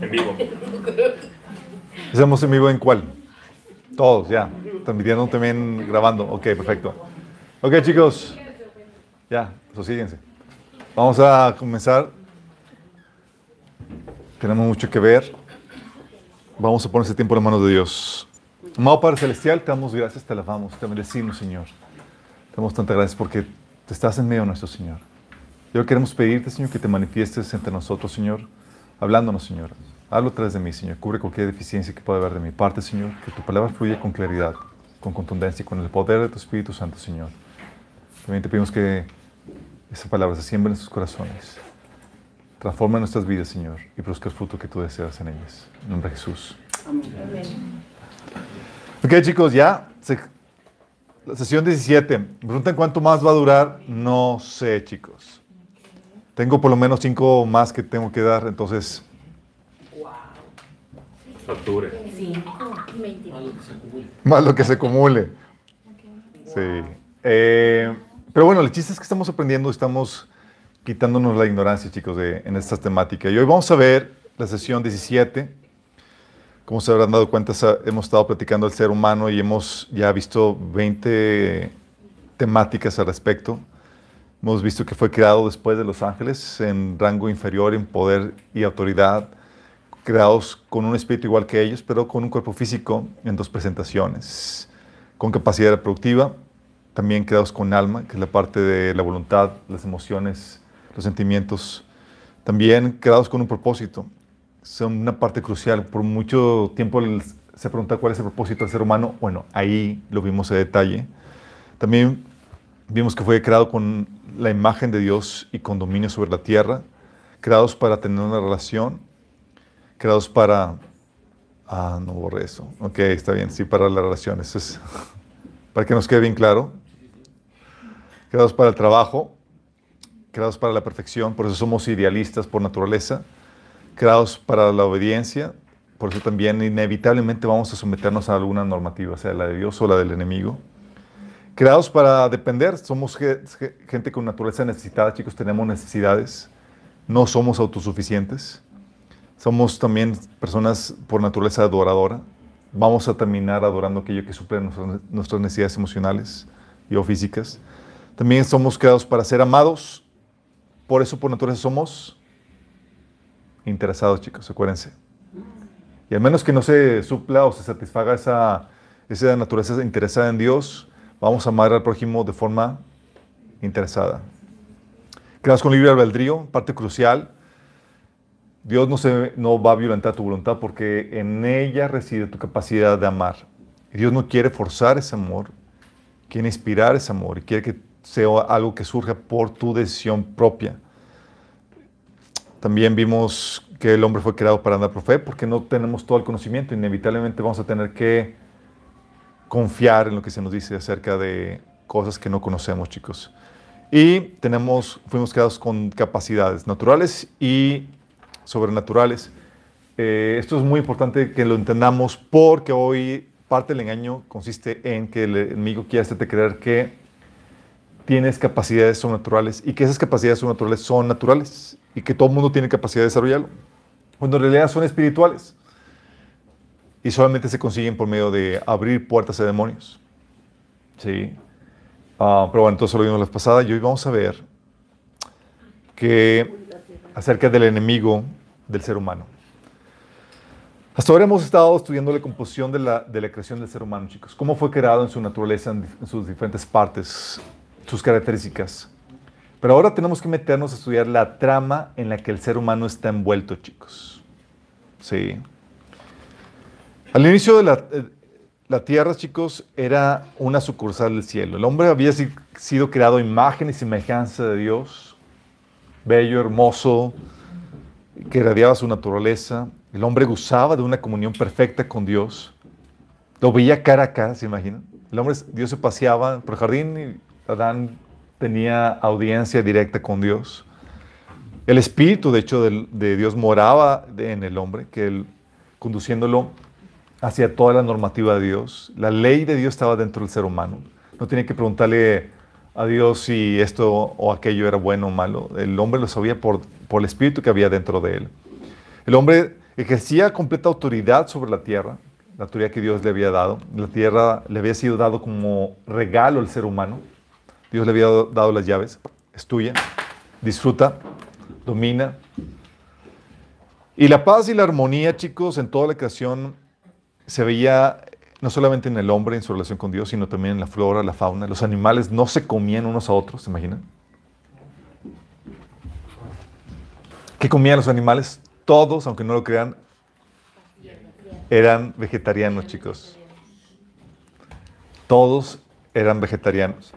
En vivo. ¿Hacemos en vivo en cuál? Todos, ya. Transmitiendo también grabando. Ok, perfecto. Ok, chicos. Ya, sosíguense. Vamos a comenzar. Tenemos mucho que ver. Vamos a poner ese tiempo en las manos de Dios. Amado Padre Celestial, te damos gracias, te alabamos, te bendecimos, Señor. Te damos tantas gracias porque te estás en medio de nuestro Señor. Y hoy queremos pedirte, Señor, que te manifiestes entre nosotros, Señor, hablándonos, Señor. Hablo a través de mí, Señor. Cubre cualquier deficiencia que pueda haber de mi parte, Señor. Que tu palabra fluya con claridad, con contundencia y con el poder de tu Espíritu Santo, Señor. También te pedimos que esa palabra se siembre en sus corazones. Transforma nuestras vidas, Señor, y produzca el fruto que tú deseas en ellas. En nombre de Jesús. Amén. Ok, chicos, ya. la sesión 17. Me preguntan cuánto más va a durar. No sé, chicos. Tengo por lo menos cinco más que tengo que dar, entonces. Facture. Más lo que se acumule. Sí. Eh, pero bueno, el chiste es que estamos aprendiendo, estamos quitándonos la ignorancia, chicos, de, en estas temáticas. Y hoy vamos a ver la sesión 17 como se habrán dado cuenta, hemos estado platicando del ser humano y hemos ya visto 20 temáticas al respecto. Hemos visto que fue creado después de los ángeles en rango inferior en poder y autoridad, creados con un espíritu igual que ellos, pero con un cuerpo físico en dos presentaciones, con capacidad reproductiva, también creados con alma, que es la parte de la voluntad, las emociones, los sentimientos, también creados con un propósito, son una parte crucial. Por mucho tiempo se pregunta cuál es el propósito del ser humano. Bueno, ahí lo vimos en detalle. También vimos que fue creado con la imagen de Dios y con dominio sobre la tierra, creados para tener una relación, creados para... Ah, no borré eso. Ok, está bien, sí, para las relaciones. Es, para que nos quede bien claro. Creados para el trabajo, creados para la perfección, por eso somos idealistas por naturaleza creados para la obediencia, por eso también inevitablemente vamos a someternos a alguna normativa, sea la de Dios o la del enemigo. Creados para depender, somos gente con naturaleza necesitada, chicos, tenemos necesidades, no somos autosuficientes. Somos también personas por naturaleza adoradora. Vamos a terminar adorando aquello que suple nuestras necesidades emocionales y o físicas. También somos creados para ser amados. Por eso por naturaleza somos interesados, chicos, acuérdense. Y al menos que no se supla o se satisfaga esa, esa naturaleza interesada en Dios, vamos a amar al prójimo de forma interesada. Creados con libre albedrío, parte crucial. Dios no, va a violentar tu voluntad porque en ella reside tu capacidad de amar. Y Dios no quiere forzar ese amor, quiere inspirar ese amor y quiere que sea algo que surja por tu decisión propia. También vimos que el hombre fue creado para andar por fe porque no tenemos todo el conocimiento. Inevitablemente vamos a tener que confiar en lo que se nos dice acerca de cosas que no conocemos, chicos. Y tenemos, fuimos creados con capacidades naturales y sobrenaturales. Eh, esto es muy importante que lo entendamos porque hoy parte del engaño consiste en que el enemigo quiere hacerte creer que tienes capacidades sobrenaturales y que esas capacidades sobrenaturales son naturales y que todo el mundo tiene capacidad de desarrollarlo, cuando en realidad son espirituales y solamente se consiguen por medio de abrir puertas a demonios. Sí. Ah, pero bueno, entonces lo vimos la pasada y hoy vamos a ver que acerca del enemigo del ser humano. Hasta ahora hemos estado estudiando la composición de la, de la creación del ser humano, chicos. Cómo fue creado en su naturaleza, en sus diferentes partes, sus características. Pero ahora tenemos que meternos a estudiar la trama en la que el ser humano está envuelto, chicos. Sí. Al inicio de la, eh, la tierra, chicos, era una sucursal del cielo. El hombre había sido creado imagen y semejanza de Dios, bello, hermoso, que irradiaba su naturaleza. El hombre gozaba de una comunión perfecta con Dios. Lo veía cara a cara, ¿se imaginan? El hombre, Dios se paseaba por el jardín y Adán tenía audiencia directa con Dios. El Espíritu, de hecho, de, Dios moraba en el hombre, que él, conduciéndolo hacia toda la normativa de Dios. La ley de Dios estaba dentro del ser humano. No tenía que preguntarle a Dios si esto o aquello era bueno o malo. El hombre lo sabía por, por el Espíritu que había dentro de él. El hombre ejercía completa autoridad sobre la tierra, la autoridad que Dios le había dado. La tierra le había sido dado como regalo al ser humano. Dios le había dado las llaves. Es tuya. Disfruta, domina. Y la paz y la armonía, chicos, en toda la creación se veía no solamente en el hombre, en su relación con Dios, sino también en la flora, la fauna. Los animales no se comían unos a otros, ¿se imaginan? ¿Qué comían los animales? Todos, aunque no lo crean, eran vegetarianos, chicos. Todos eran vegetarianos.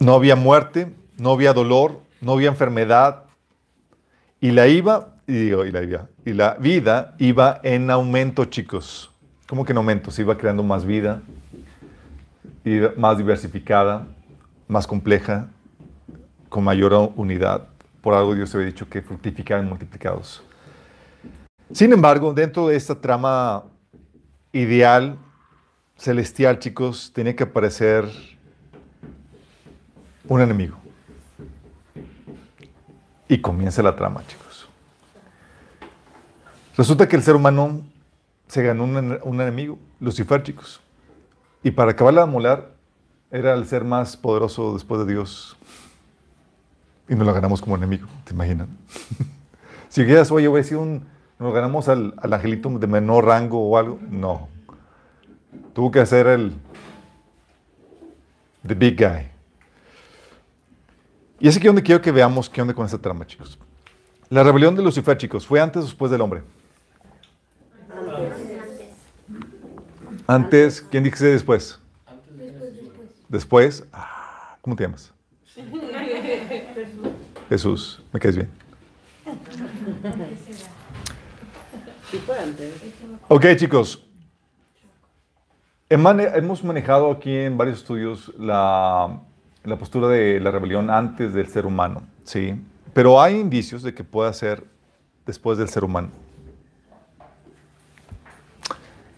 No había muerte, no había dolor, no había enfermedad. Y la iba, y digo, y la, iba, y la vida iba en aumento, chicos. ¿Cómo que en aumento? Se iba creando más vida, y más diversificada, más compleja, con mayor unidad. Por algo Dios había dicho que fructificaban multiplicados. Sin embargo, dentro de esta trama ideal, celestial, chicos, tenía que aparecer un enemigo. Y comienza la trama, chicos. Resulta que el ser humano se ganó un, enemigo, Lucifer, chicos. Y para acabarla de molar, era el ser más poderoso después de Dios y nos lo ganamos como enemigo, ¿te imaginas? si quieres, oye, voy a decir un, nos ganamos al, al, angelito de menor rango o algo, no. Tuvo que hacer el the big guy. Y es aquí donde quiero que veamos qué onda con esta trama, chicos. La rebelión de Lucifer, chicos, ¿fue antes o después del hombre? Antes. ¿quién dice después? Después. Después, ah, ¿cómo te llamas? Jesús, me caes bien. Ok, chicos. Hemos manejado aquí en varios estudios la, la, postura de la rebelión antes del ser humano, ¿sí? Pero hay indicios de que pueda ser después del ser humano.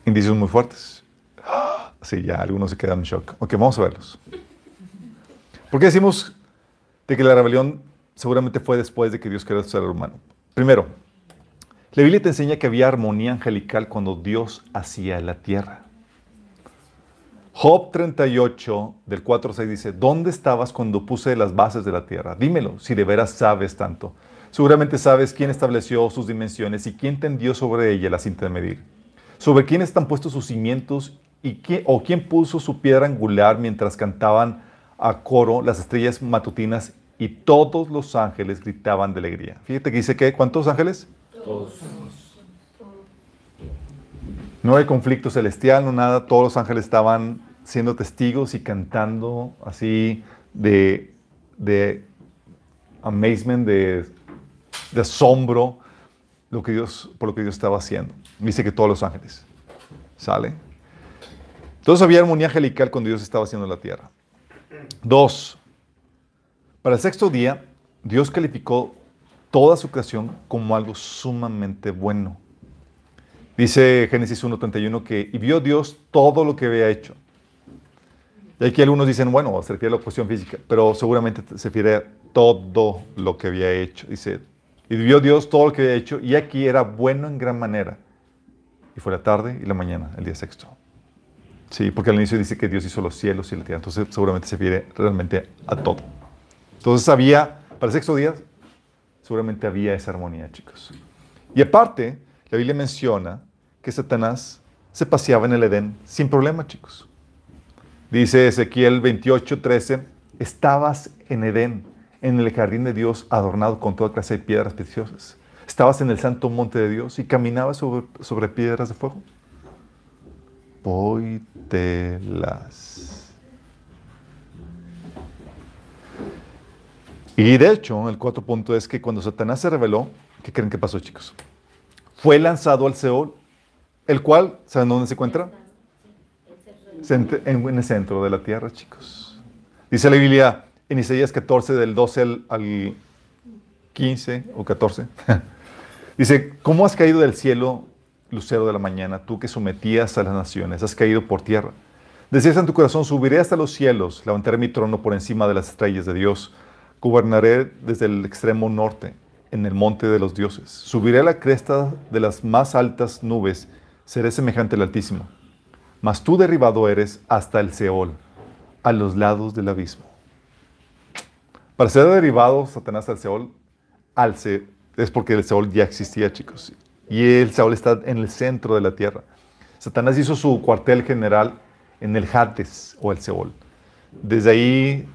Indicios muy fuertes. Sí, ya algunos se quedan en shock. Ok, vamos a verlos. ¿Por qué decimos de que la rebelión seguramente fue después de que Dios creó el ser humano. Primero, la Biblia te enseña que había armonía angelical cuando Dios hacía la tierra. Job 38, del 4 al 6 dice, ¿dónde estabas cuando puse las bases de la tierra? Dímelo, si de veras sabes tanto. Seguramente sabes quién estableció sus dimensiones y quién tendió sobre ella la cinta de medir. Sobre quién están puestos sus cimientos y quién, o quién puso su piedra angular mientras cantaban a coro las estrellas matutinas y todos los ángeles gritaban de alegría. Fíjate que dice que, ¿cuántos ángeles? Todos. No hay conflicto celestial, no nada, todos los ángeles estaban siendo testigos y cantando así de, de amazement, de, de asombro lo que Dios, por lo que Dios estaba haciendo. Dice que todos los ángeles. ¿Sale? Entonces había armonía angelical cuando Dios estaba haciendo la tierra. Dos, para el sexto día, Dios calificó toda su creación como algo sumamente bueno. Dice Génesis 1.31 que, y vio Dios todo lo que había hecho. Y aquí algunos dicen, bueno, se refiere a la cuestión física, pero seguramente se refiere a todo lo que había hecho. Dice, y vio Dios todo lo que había hecho, y aquí era bueno en gran manera. Y fue la tarde y la mañana, el día sexto. Sí, porque al inicio dice que Dios hizo los cielos y la tierra, entonces seguramente se refiere realmente a todo. Entonces había, para el sexto día, seguramente había esa armonía, chicos. Y aparte, la Biblia menciona que Satanás se paseaba en el Edén sin problema, chicos. Dice Ezequiel 28, 13, estabas en Edén, en el jardín de Dios, adornado con toda clase de piedras preciosas. Estabas en el santo monte de Dios y caminabas sobre, sobre piedras de fuego. Poitelas. Y de hecho, el cuarto punto es que cuando Satanás se reveló, ¿qué creen que pasó, chicos? Fue lanzado al Seol, el cual, ¿saben dónde se encuentra? En el centro de la tierra, chicos. Dice la Biblia en Isaías 14, del 12 al, 15 o 14. Dice, ¿cómo has caído del cielo, lucero de la mañana, tú que sometías a las naciones? Has caído por tierra. Decías en tu corazón, subiré hasta los cielos, levantaré mi trono por encima de las estrellas de Dios Gobernaré desde el extremo norte. en el monte de los dioses. Subiré a la cresta de las más altas nubes, seré semejante al Altísimo. Mas tú derribado eres hasta el Seol, a los lados del abismo. Para ser derribado Satanás al Seol, al es porque el Seol ya existía, chicos. Y el Seol está en el centro de la tierra. Satanás hizo su cuartel general en el Hades o el Seol. Desde ahí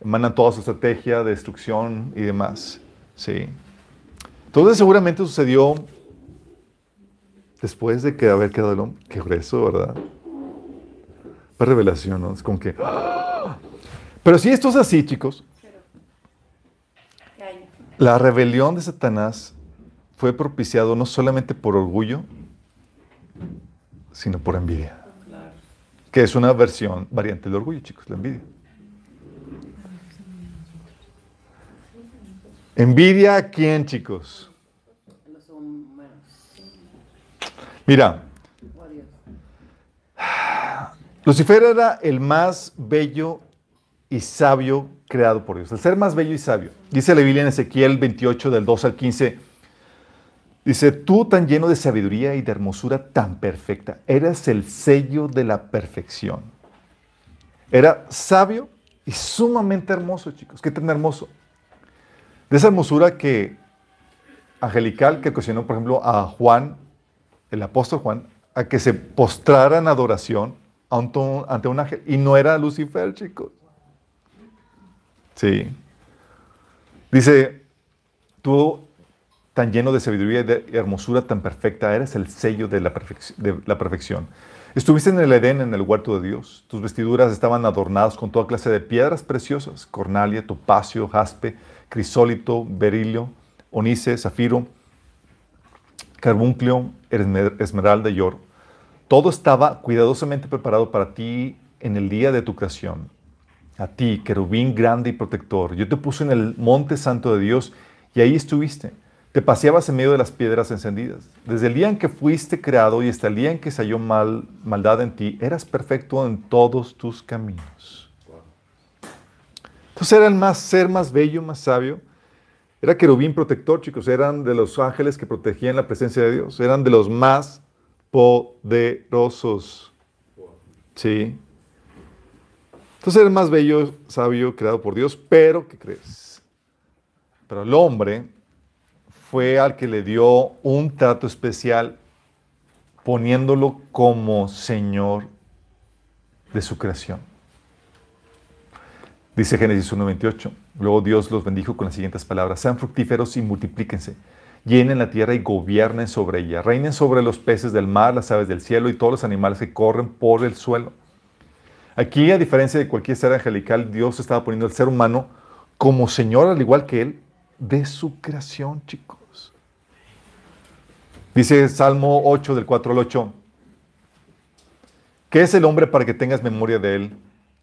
emanan toda su estrategia de destrucción y demás. Sí. Entonces seguramente sucedió después de que haber quedado el hombre. Qué grueso, ¿verdad? Una revelación, ¿no? Es como que... ¡ah! Pero si esto es así, chicos, la rebelión de Satanás fue propiciado no solamente por orgullo, sino por envidia. Que es una versión, variante del orgullo, chicos, la envidia. ¿Envidia a quién, chicos? Mira, Lucifer era el más bello y sabio creado por Dios, el ser más bello y sabio. Dice la Biblia en Ezequiel 28 del 2 al 15, dice, tú tan lleno de sabiduría y de hermosura tan perfecta, eras el sello de la perfección. Era sabio y sumamente hermoso, chicos. ¿Qué tan hermoso? De esa hermosura que angelical que ocasionó, por ejemplo, a Juan, el apóstol Juan, a que se postrara en adoración ante un ángel. Y no era Lucifer, chicos. Sí. Dice, tú tan lleno de sabiduría y de hermosura tan perfecta, eres el sello de la, de la perfección. Estuviste en el Edén, en el huerto de Dios. Tus vestiduras estaban adornadas con toda clase de piedras preciosas, cornalia, topacio, jaspe, crisólito, berilio, onice, zafiro, carbuncleo, esmeralda y oro. Todo estaba cuidadosamente preparado para ti en el día de tu creación. A ti, querubín grande y protector, yo te puse en el monte santo de Dios y ahí estuviste. Te paseabas en medio de las piedras encendidas. Desde el día en que fuiste creado y hasta el día en que se halló mal, maldad en ti, eras perfecto en todos tus caminos. Entonces era el más ser más bello, más sabio. Era querubín protector, chicos. Eran de los ángeles que protegían la presencia de Dios. Eran de los más poderosos. Sí. Entonces era el más bello, sabio, creado por Dios. Pero, ¿qué crees? Pero el hombre fue al que le dio un trato especial poniéndolo como Señor de su creación. Dice Génesis 1.28. Luego Dios los bendijo con las siguientes palabras. Sean fructíferos y multiplíquense. Llenen la tierra y gobiernen sobre ella. Reinen sobre los peces del mar, las aves del cielo y todos los animales que corren por el suelo. Aquí, a diferencia de cualquier ser angelical, Dios estaba poniendo al ser humano como Señor, al igual que Él, de su creación, chicos. Dice Salmo 8 del 4 al 8. ¿Qué es el hombre para que tengas memoria de él?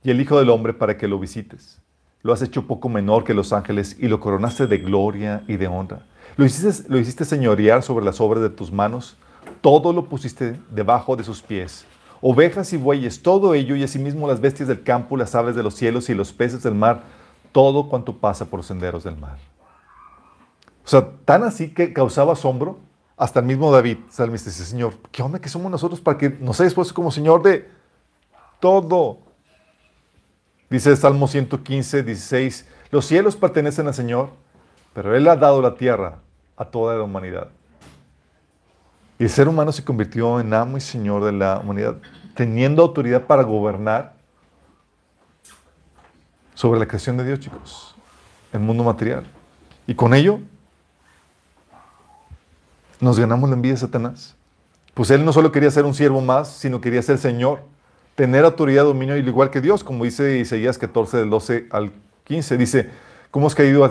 Y el Hijo del Hombre para que lo visites. Lo has hecho poco menor que los ángeles y lo coronaste de gloria y de honra. Lo hiciste, lo hiciste señorear sobre las obras de tus manos. Todo lo pusiste debajo de sus pies. Ovejas y bueyes, todo ello y asimismo las bestias del campo, las aves de los cielos y los peces del mar, todo cuanto pasa por los senderos del mar. O sea, tan así que causaba asombro, hasta el mismo David, salmista, dice, Señor, ¿qué onda que somos nosotros para que nos hayas puesto como Señor de todo? Dice Salmo 115, 16, los cielos pertenecen al Señor, pero Él ha dado la tierra a toda la humanidad. El ser humano se convirtió en amo y Señor de la humanidad, teniendo autoridad para gobernar sobre la creación de Dios, chicos, el mundo material. Y con ello nos ganamos la envidia de Satanás. Pues él no solo quería ser un siervo más, sino quería ser Señor, tener autoridad, dominio, igual que Dios, como dice Isaías 14, del 12 al 15. Dice, ¿cómo has caído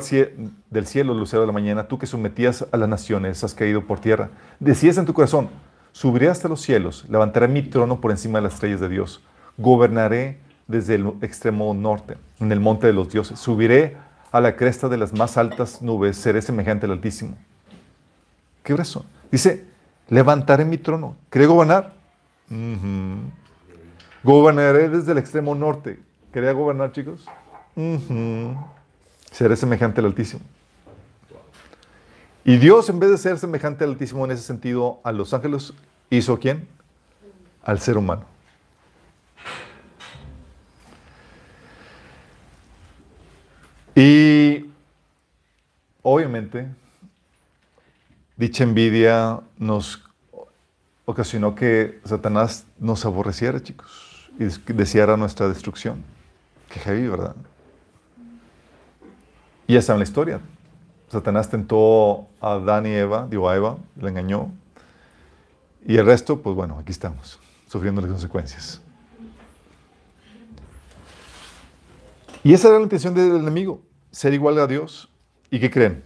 del cielo, lucero de la mañana? Tú que sometías a las naciones, has caído por tierra. Decías en tu corazón, subiré hasta los cielos, levantaré mi trono por encima de las estrellas de Dios, gobernaré desde el extremo norte, en el monte de los dioses, subiré a la cresta de las más altas nubes, seré semejante al Altísimo. ¿Qué eso? Dice, levantaré mi trono. ¿Quería gobernar? Gobernaré desde el extremo norte. ¿Quería gobernar, chicos? Seré semejante al Altísimo. Y Dios, en vez de ser semejante al Altísimo en ese sentido, a los ángeles, hizo quién? Al ser humano. Y obviamente, dicha envidia nos ocasionó que Satanás nos aborreciera, chicos, y deseara nuestra destrucción. Qué heavy, ¿verdad? Y ya en la historia. Satanás tentó a Adán y Eva, digo a Eva, la engañó. Y el resto, pues bueno, aquí estamos, sufriendo las consecuencias. Y esa era la intención del enemigo, ser igual a Dios. ¿Y qué creen?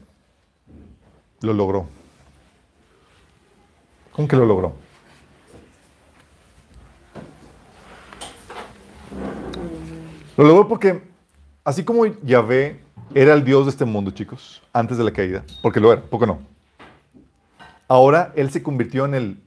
Lo logró. ¿Cómo que lo logró? Lo logró porque, así como Yahvé era el Dios de este mundo, chicos, antes de la caída, porque lo era, poco no. Ahora Él se convirtió en el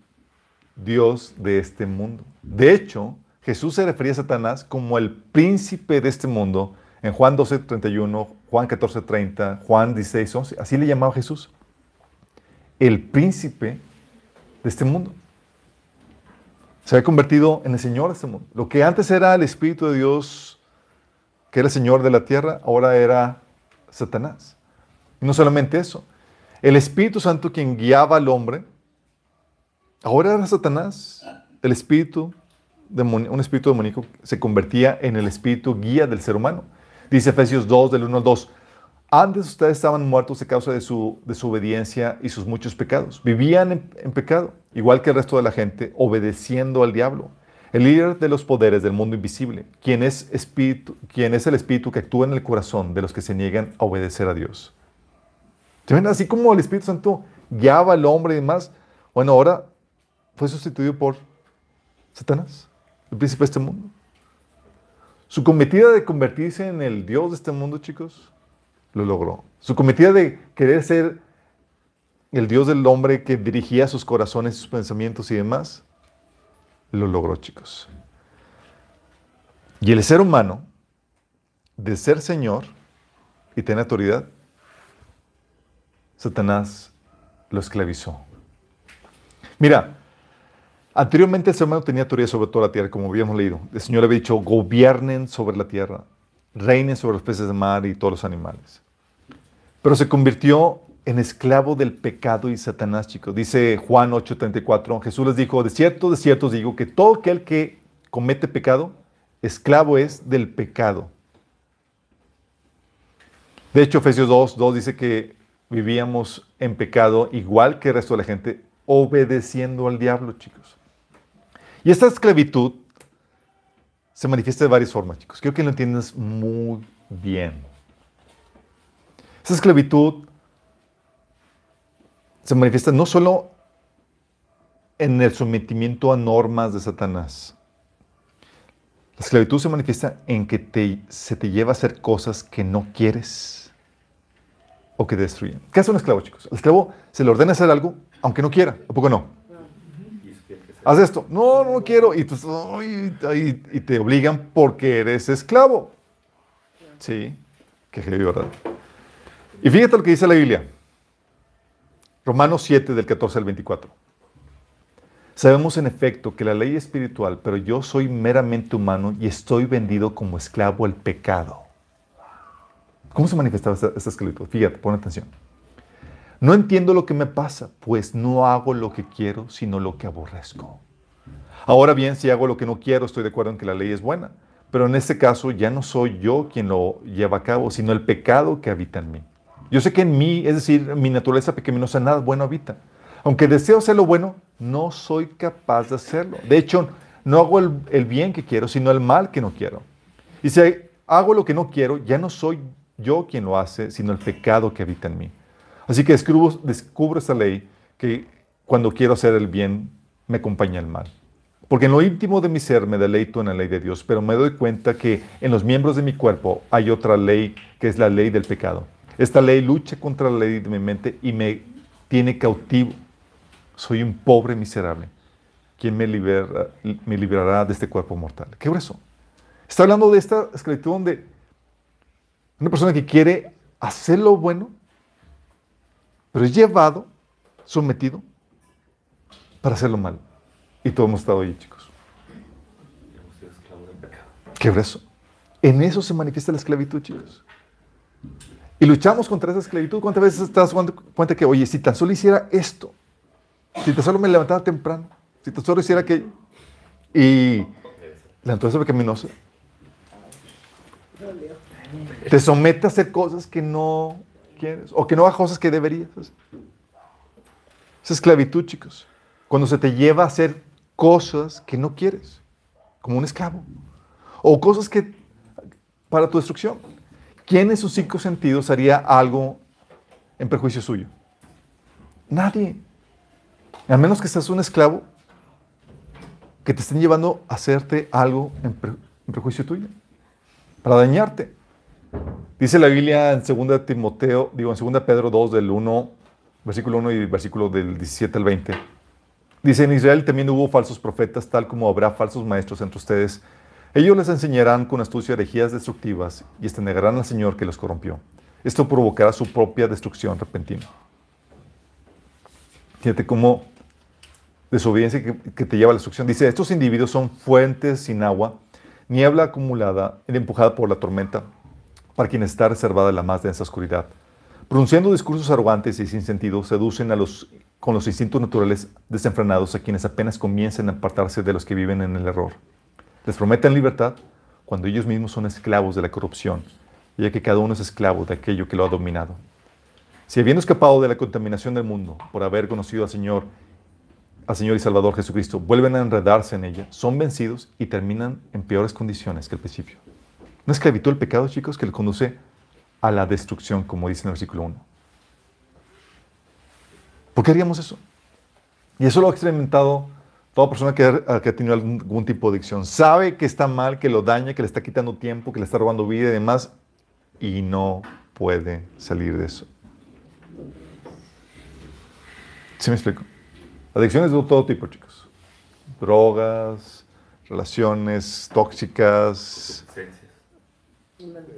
Dios de este mundo. De hecho, Jesús se refería a Satanás como el príncipe de este mundo en Juan 12, 31, Juan 14, 30, Juan 16, 11. Así le llamaba Jesús. El príncipe de este mundo. Se había convertido en el Señor de este mundo. Lo que antes era el Espíritu de Dios, que era el Señor de la tierra, ahora era Satanás. Y no solamente eso. El Espíritu Santo quien guiaba al hombre, ahora era Satanás. El Espíritu, un espíritu demoníaco, se convertía en el Espíritu guía del ser humano. Dice Efesios 2, del 1 al 2. Antes ustedes estaban muertos a causa de su desobediencia y sus muchos pecados. Vivían en, pecado, igual que el resto de la gente, obedeciendo al diablo, el líder de los poderes del mundo invisible, quien es, el espíritu que actúa en el corazón de los que se niegan a obedecer a Dios. ven? Así como el Espíritu Santo guiaba al hombre y demás, bueno, ahora fue sustituido por Satanás, el príncipe de este mundo. Su cometida de convertirse en el Dios de este mundo, chicos, lo logró. Su cometida de querer ser el Dios del hombre que dirigía sus corazones, sus pensamientos y demás, lo logró, chicos. Y el ser humano, de ser Señor y tener autoridad, Satanás lo esclavizó. Mira, Anteriormente el ser humano tenía autoridad sobre toda la tierra, como habíamos leído. El Señor había dicho, gobiernen sobre la tierra, reinen sobre los peces de mar y todos los animales. Pero se convirtió en esclavo del pecado y Satanás, chicos. Dice Juan 8:34, Jesús les dijo, de cierto, de cierto os digo que todo aquel que comete pecado, esclavo es del pecado. De hecho, Efesios 2, 2 dice que vivíamos en pecado igual que el resto de la gente, obedeciendo al diablo, chicos. Y esta esclavitud se manifiesta de varias formas, chicos. Quiero que lo entiendas muy bien. Esta esclavitud se manifiesta no solo en el sometimiento a normas de Satanás. La esclavitud se manifiesta en que se te lleva a hacer cosas que no quieres o que destruyen. ¿Qué hace un esclavo, chicos? Al esclavo se le ordena hacer algo aunque no quiera, ¿a poco no? haz esto. No, no quiero. Y, y, te obligan porque eres esclavo. Sí, qué heavy, ¿verdad? Y fíjate lo que dice la Biblia. Romanos 7, del 14 al 24. Sabemos en efecto que la ley es espiritual, pero yo soy meramente humano y estoy vendido como esclavo al pecado. ¿Cómo se manifestaba esta, esclavitud? Fíjate, pon atención. No entiendo lo que me pasa, pues no hago lo que quiero, sino lo que aborrezco. Ahora bien, si hago lo que no quiero, estoy de acuerdo en que la ley es buena, pero en este caso ya no soy yo quien lo lleva a cabo, sino el pecado que habita en mí. Yo sé que en mí, es decir, mi naturaleza pecaminosa, nada bueno habita. Aunque deseo hacer lo bueno, no soy capaz de hacerlo. De hecho, no hago el, el bien que quiero, sino el mal que no quiero. Y si hago lo que no quiero, ya no soy yo quien lo hace, sino el pecado que habita en mí. Así que descubro, descubro esta ley que cuando quiero hacer el bien, me acompaña el mal. Porque en lo íntimo de mi ser me deleito en la ley de Dios, pero me doy cuenta que en los miembros de mi cuerpo hay otra ley que es la ley del pecado. Esta ley lucha contra la ley de mi mente y me tiene cautivo. Soy un pobre miserable. ¿Quién me, libera, me liberará de este cuerpo mortal? ¿Qué eso? Está hablando de esta esclavitud donde una persona que quiere hacer lo bueno, pero es llevado, sometido, para hacerlo mal. Y todos hemos estado ahí, chicos. Qué eso. En eso se manifiesta la esclavitud, chicos. Y luchamos contra esa esclavitud. ¿Cuántas veces te das cuenta que, oye, si tan solo hiciera esto, si tan solo me levantara temprano, si tan solo hiciera que... Y la naturaleza pecaminosa te somete a hacer cosas que no quieres o que no hagas cosas que deberías. Es esclavitud, chicos. Cuando se te lleva a hacer cosas que no quieres, como un esclavo, o cosas que para tu destrucción. ¿Quién en sus cinco sentidos haría algo en perjuicio suyo? Nadie. A menos que seas un esclavo que te estén llevando a hacerte algo en, perjuicio tuyo, para dañarte. Dice la Biblia en 2 Timoteo, digo en 2 Pedro 2 del 1, versículo 1 y versículo del 17 al 20. Dice, en Israel también hubo falsos profetas, tal como habrá falsos maestros entre ustedes. Ellos les enseñarán con astucia herejías destructivas y estenegarán al Señor que los corrompió. Esto provocará su propia destrucción repentina. Fíjate cómo desobediencia que, que, te lleva a la destrucción. Dice, estos individuos son fuentes sin agua, niebla acumulada empujada por la tormenta, para quien está reservada la más densa oscuridad. Pronunciando discursos arrogantes y sin sentido, seducen a los, con los instintos naturales desenfrenados a quienes apenas comienzan a apartarse de los que viven en el error. Les prometen libertad cuando ellos mismos son esclavos de la corrupción, ya que cada uno es esclavo de aquello que lo ha dominado. Si habiendo escapado de la contaminación del mundo por haber conocido al Señor al Señor y Salvador Jesucristo, vuelven a enredarse en ella, son vencidos y terminan en peores condiciones que al principio. Una esclavitud del pecado, chicos, que le conduce a la destrucción, como dice en el versículo 1. ¿Por qué haríamos eso? Y eso lo ha experimentado toda persona que ha, tenido algún tipo de adicción. Sabe que está mal, que lo daña, que le está quitando tiempo, que le está robando vida y demás, y no puede salir de eso. ¿Sí me explico? Adicciones de todo tipo, chicos. Drogas, relaciones tóxicas,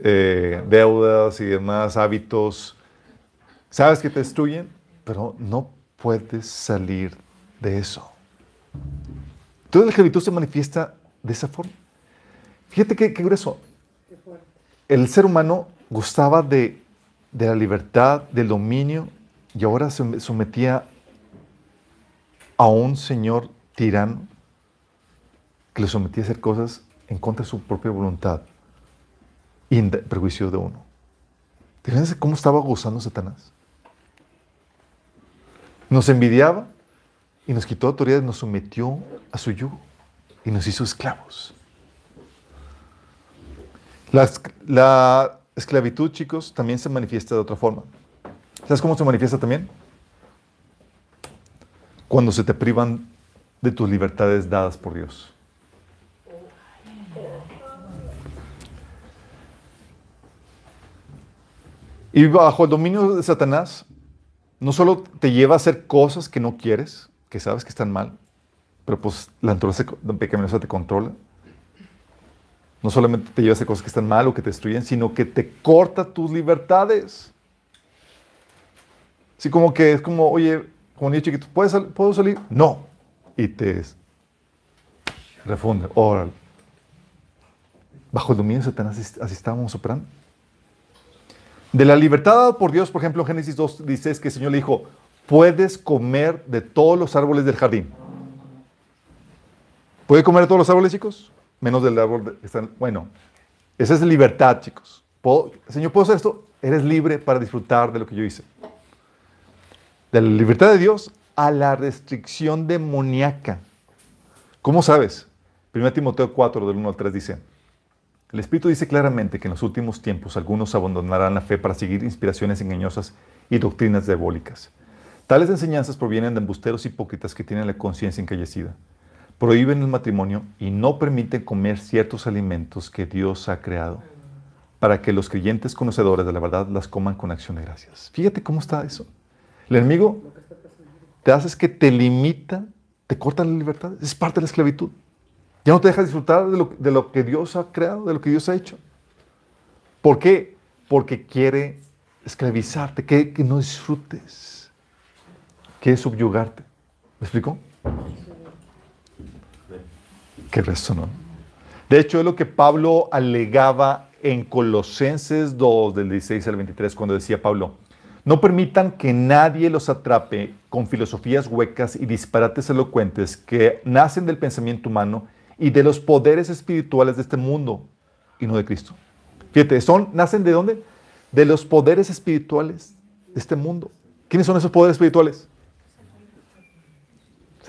eh, deudas y demás, hábitos. Sabes que te destruyen, pero no puedes salir de eso. Toda la esclavitud se manifiesta de esa forma. Fíjate qué, grueso. El ser humano gustaba de, de la libertad, del dominio, y ahora se sometía a un señor tirano que le sometía a hacer cosas en contra de su propia voluntad y en perjuicio de uno. Fíjense cómo estaba gozando Satanás? Nos envidiaba y nos quitó autoridad, nos sometió a su yugo y nos hizo esclavos. La, la esclavitud, chicos, también se manifiesta de otra forma. ¿Sabes cómo se manifiesta también? cuando se te privan de tus libertades dadas por Dios. Y bajo el dominio de Satanás, no solo te lleva a hacer cosas que no quieres, que sabes que están mal, pero pues la naturaleza pecaminosa te controla. No solamente te lleva a cosas que están mal o que te destruyen, sino que te corta tus libertades. Así como que es como, oye, como niño chiquito, ¿puedo salir? No. Y te refunde. Órale. Bajo el dominio de Satanás así estábamos operando. De la libertad dada por Dios, por ejemplo, en Génesis 2 dice que el Señor le dijo, puedes comer de todos los árboles del jardín. ¿Puede comer de todos los árboles, chicos? Menos del árbol que están... Bueno, esa es libertad, chicos. Señor, ¿puedo hacer esto? Eres libre para disfrutar de lo que yo hice de la libertad de Dios a la restricción demoníaca. ¿Cómo sabes? 1 Timoteo 4, del 1 al 3 dice, el Espíritu dice claramente que en los últimos tiempos algunos abandonarán la fe para seguir inspiraciones engañosas y doctrinas diabólicas. Tales enseñanzas provienen de embusteros hipócritas que tienen la conciencia encallecida. Prohíben el matrimonio y no permiten comer ciertos alimentos que Dios ha creado para que los creyentes conocedores de la verdad las coman con acción de gracias. Fíjate cómo está eso. El enemigo te hace que te limita, te corta la libertad. Es parte de la esclavitud. Ya no te deja disfrutar de lo, que Dios ha creado, de lo que Dios ha hecho. ¿Por qué? Porque quiere esclavizarte, que, que no disfrutes. Quiere subyugarte. ¿Me explico? Qué resto, ¿no? De hecho, es lo que Pablo alegaba en Colosenses 2, del 16 al 23, cuando decía Pablo, no permitan que nadie los atrape con filosofías huecas y disparates elocuentes que nacen del pensamiento humano y de los poderes espirituales de este mundo y no de Cristo. Fíjate, son, ¿nacen de dónde? De los poderes espirituales de este mundo. ¿Quiénes son esos poderes espirituales?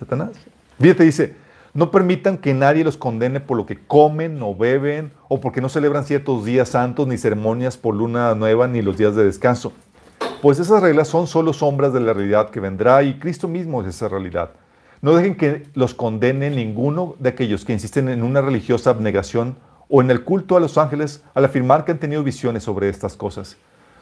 Satanás. Fíjate, dice, no permitan que nadie los condene por lo que comen o beben o porque no celebran ciertos días santos ni ceremonias por luna nueva ni los días de descanso. Pues esas reglas son solo sombras de la realidad que vendrá y Cristo mismo es esa realidad. No dejen que los condene ninguno de aquellos que insisten en una religiosa abnegación o en el culto a los ángeles al afirmar que han tenido visiones sobre estas cosas.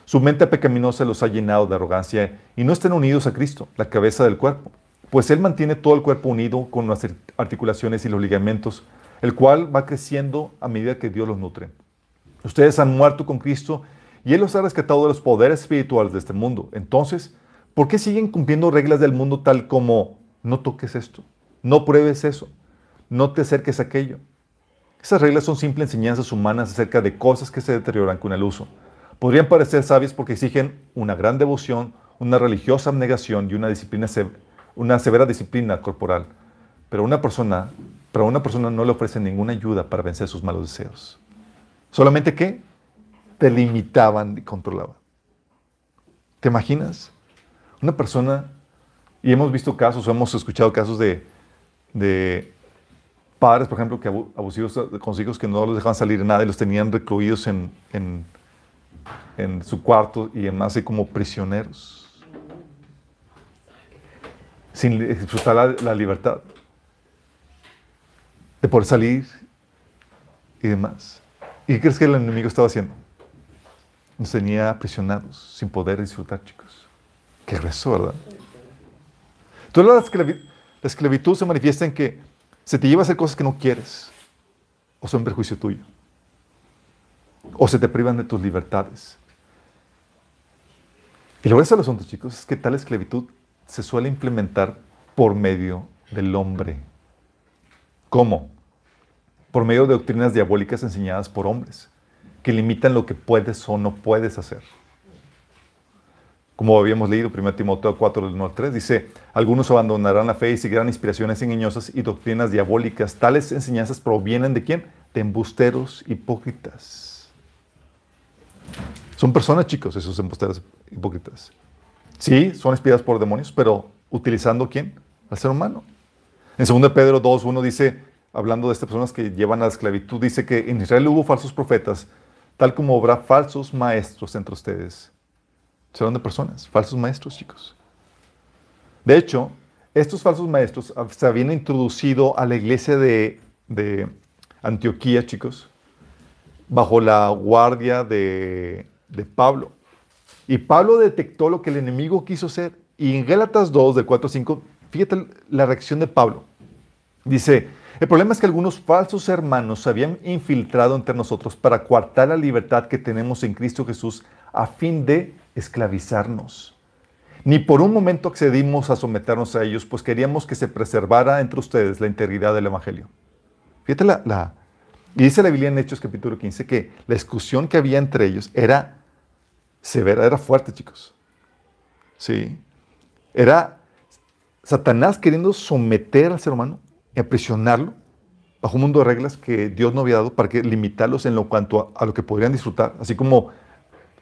Su mente pecaminosa los ha llenado de arrogancia y no están unidos a Cristo, la cabeza del cuerpo pues Él mantiene todo el cuerpo unido con las articulaciones y los ligamentos, el cual va creciendo a medida que Dios los nutre. Ustedes han muerto con Cristo y Él los ha rescatado de los poderes espirituales de este mundo. Entonces, ¿por qué siguen cumpliendo reglas del mundo tal como no toques esto, no pruebes eso, no te acerques a aquello? Esas reglas son simples enseñanzas humanas acerca de cosas que se deterioran con el uso. Podrían parecer sabias porque exigen una gran devoción, una religiosa abnegación y una disciplina severa una severa disciplina corporal, pero una persona, una persona no le ofrece ninguna ayuda para vencer sus malos deseos. Solamente que te limitaban y controlaban. ¿Te imaginas? Una persona, y hemos visto casos, hemos escuchado casos de, de padres, por ejemplo, que abusivos con hijos que no los dejaban salir nada y los tenían recluidos en, en, en su cuarto y además así como prisioneros sin disfrutar la, libertad de poder salir y demás. ¿Y qué crees que el enemigo estaba haciendo? Nos tenía aprisionados, sin poder disfrutar, chicos. Qué rezo, ¿verdad? Entonces la esclavitud, la esclavitud se manifiesta en que se te lleva a hacer cosas que no quieres, o son perjuicio tuyo, o se te privan de tus libertades. Y lo grueso del asunto, chicos, es que tal esclavitud se suele implementar por medio del hombre. ¿Cómo? Por medio de doctrinas diabólicas enseñadas por hombres, que limitan lo que puedes o no puedes hacer. Como habíamos leído 1 Timoteo 4, 1 al 3, dice, algunos abandonarán la fe y seguirán inspiraciones engañosas y doctrinas diabólicas. Tales enseñanzas provienen de quién? De embusteros hipócritas. Son personas, chicos, esos embusteros hipócritas. Sí, son inspiradas por demonios, pero utilizando quién? Al ser humano. En 2 Pedro 2.1 dice, hablando de estas personas que llevan a la esclavitud, dice que en Israel hubo falsos profetas, tal como habrá falsos maestros entre ustedes. Serán de personas, falsos maestros, chicos. De hecho, estos falsos maestros se habían introducido a la iglesia de, de Antioquía, chicos, bajo la guardia de, de Pablo. Y Pablo detectó lo que el enemigo quiso hacer. Y en Gálatas 2, del 4 5, fíjate la reacción de Pablo. Dice, el problema es que algunos falsos hermanos se habían infiltrado entre nosotros para coartar la libertad que tenemos en Cristo Jesús a fin de esclavizarnos. Ni por un momento accedimos a someternos a ellos, pues queríamos que se preservara entre ustedes la integridad del Evangelio. Fíjate la, la y dice la Biblia en Hechos capítulo 15 que la discusión que había entre ellos era severa, era fuerte, chicos. Sí. Era Satanás queriendo someter al ser humano aprisionarlo bajo un mundo de reglas que Dios no había dado para que limitarlos en lo cuanto a, lo que podrían disfrutar. Así como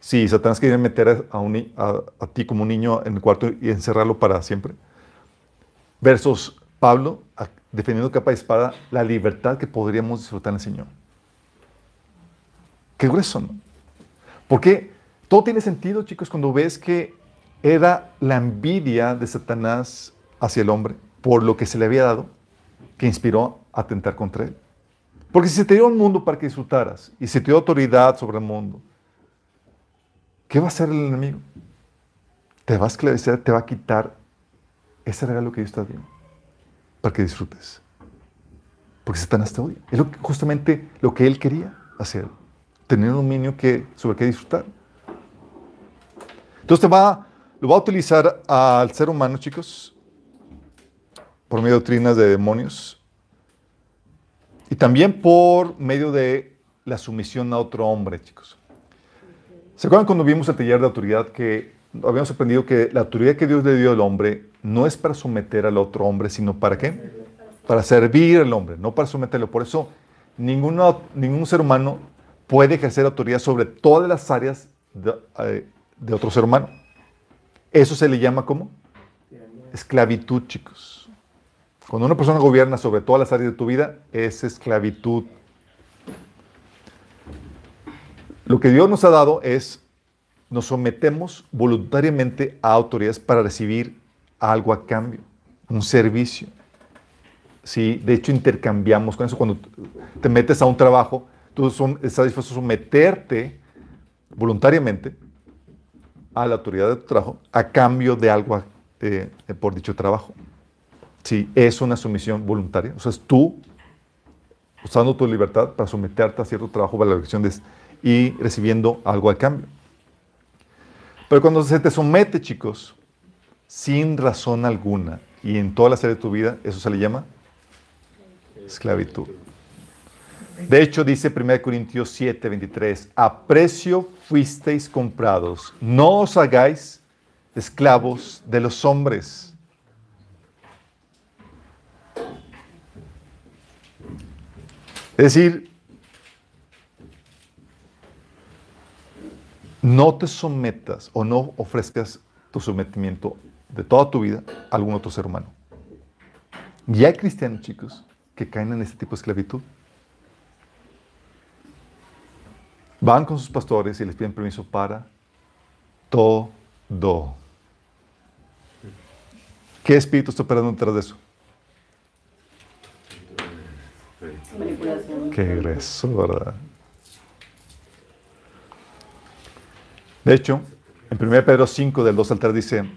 si Satanás quería meter a, a, ti como un niño en el cuarto y encerrarlo para siempre. Versus Pablo defendiendo capa de espada la libertad que podríamos disfrutar en el Señor. Qué grueso, ¿no? ¿Por qué? Todo tiene sentido, chicos, cuando ves que era la envidia de Satanás hacia el hombre por lo que se le había dado que inspiró a atentar contra él. Porque si se te dio un mundo para que disfrutaras y se te dio autoridad sobre el mundo, ¿qué va a hacer el enemigo? Te va a esclarecer, te va a quitar ese regalo que Dios te dio para que disfrutes. Porque Satanás te odia. Es justamente lo que él quería hacer. Tener un dominio que, sobre qué disfrutar. Entonces va, lo va a utilizar al ser humano, chicos, por medio de doctrinas de demonios y también por medio de la sumisión a otro hombre, chicos. ¿Se acuerdan cuando vimos el taller de autoridad que habíamos aprendido que la autoridad que Dios le dio al hombre no es para someter al otro hombre, sino para qué? Para servir al hombre, no para someterlo. Por eso ninguno, ningún ser humano puede ejercer autoridad sobre todas las áreas de, eh, de otro ser humano. Eso se le llama como esclavitud, chicos. Cuando una persona gobierna sobre todas las áreas de tu vida, es esclavitud. Lo que Dios nos ha dado es, nos sometemos voluntariamente a autoridades para recibir algo a cambio, un servicio. Sí, de hecho intercambiamos con eso. Cuando te metes a un trabajo, tú estás dispuesto a someterte voluntariamente a la autoridad de tu trabajo a cambio de algo eh, por dicho trabajo. Sí, es una sumisión voluntaria. O sea, es tú usando tu libertad para someterte a cierto trabajo de, y recibiendo algo a cambio. Pero cuando se te somete, chicos, sin razón alguna y en toda la serie de tu vida, eso se le llama esclavitud. De hecho, dice 1 Corintios 7, 23, a precio fuisteis comprados, no os hagáis esclavos de los hombres. Es decir, no te sometas o no ofrezcas tu sometimiento de toda tu vida a algún otro ser humano. Y hay cristianos, chicos, que caen en este tipo de esclavitud. Van con sus pastores y les piden permiso para todo. ¿Qué espíritu está operando detrás de eso? Qué grueso, ¿verdad? De hecho, en 1 Pedro 5, del 2 al 3 dice,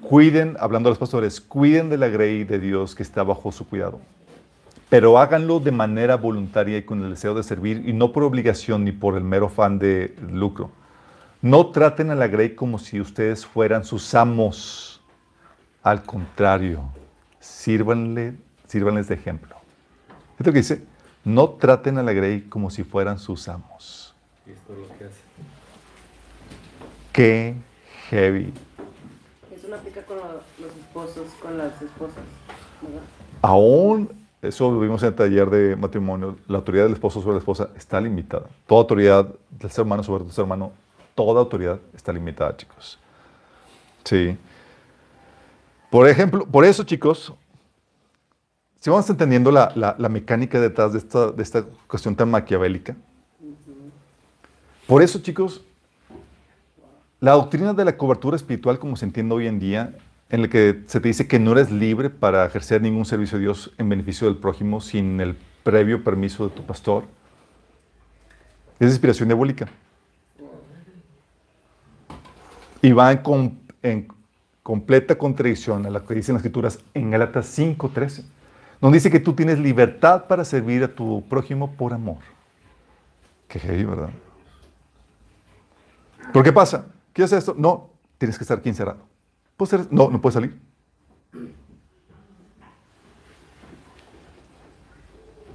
cuiden, hablando a los pastores, cuiden de la grey de Dios que está bajo su cuidado pero háganlo de manera voluntaria y con el deseo de servir y no por obligación ni por el mero fan de lucro. No traten a la Grey como si ustedes fueran sus amos. Al contrario, sírvanle, sírvanles de ejemplo. Esto que dice, no traten a la Grey como si fueran sus amos. ¿Y esto es lo que hace? Qué heavy. Eso no aplica con los esposos, con las esposas, ¿verdad? Aún eso lo vimos en el taller de matrimonio. La autoridad del esposo sobre la esposa está limitada. Toda autoridad del ser humano sobre tu ser humano, toda autoridad está limitada, chicos. Sí. Por ejemplo, por eso, chicos, si vamos entendiendo la, la, mecánica detrás de esta, de esta cuestión tan maquiavélica, por eso, chicos, la doctrina de la cobertura espiritual, como se entiende hoy en día, en el que se te dice que no eres libre para ejercer ningún servicio a Dios en beneficio del prójimo sin el previo permiso de tu pastor. Es inspiración diabólica. Y va en, completa contradicción a lo que dicen las escrituras en Galatas 5.13, donde dice que tú tienes libertad para servir a tu prójimo por amor. Qué heavy, ¿verdad? ¿Por qué pasa? ¿Qué hace esto? No, tienes que estar aquí encerrado. No, no puede salir.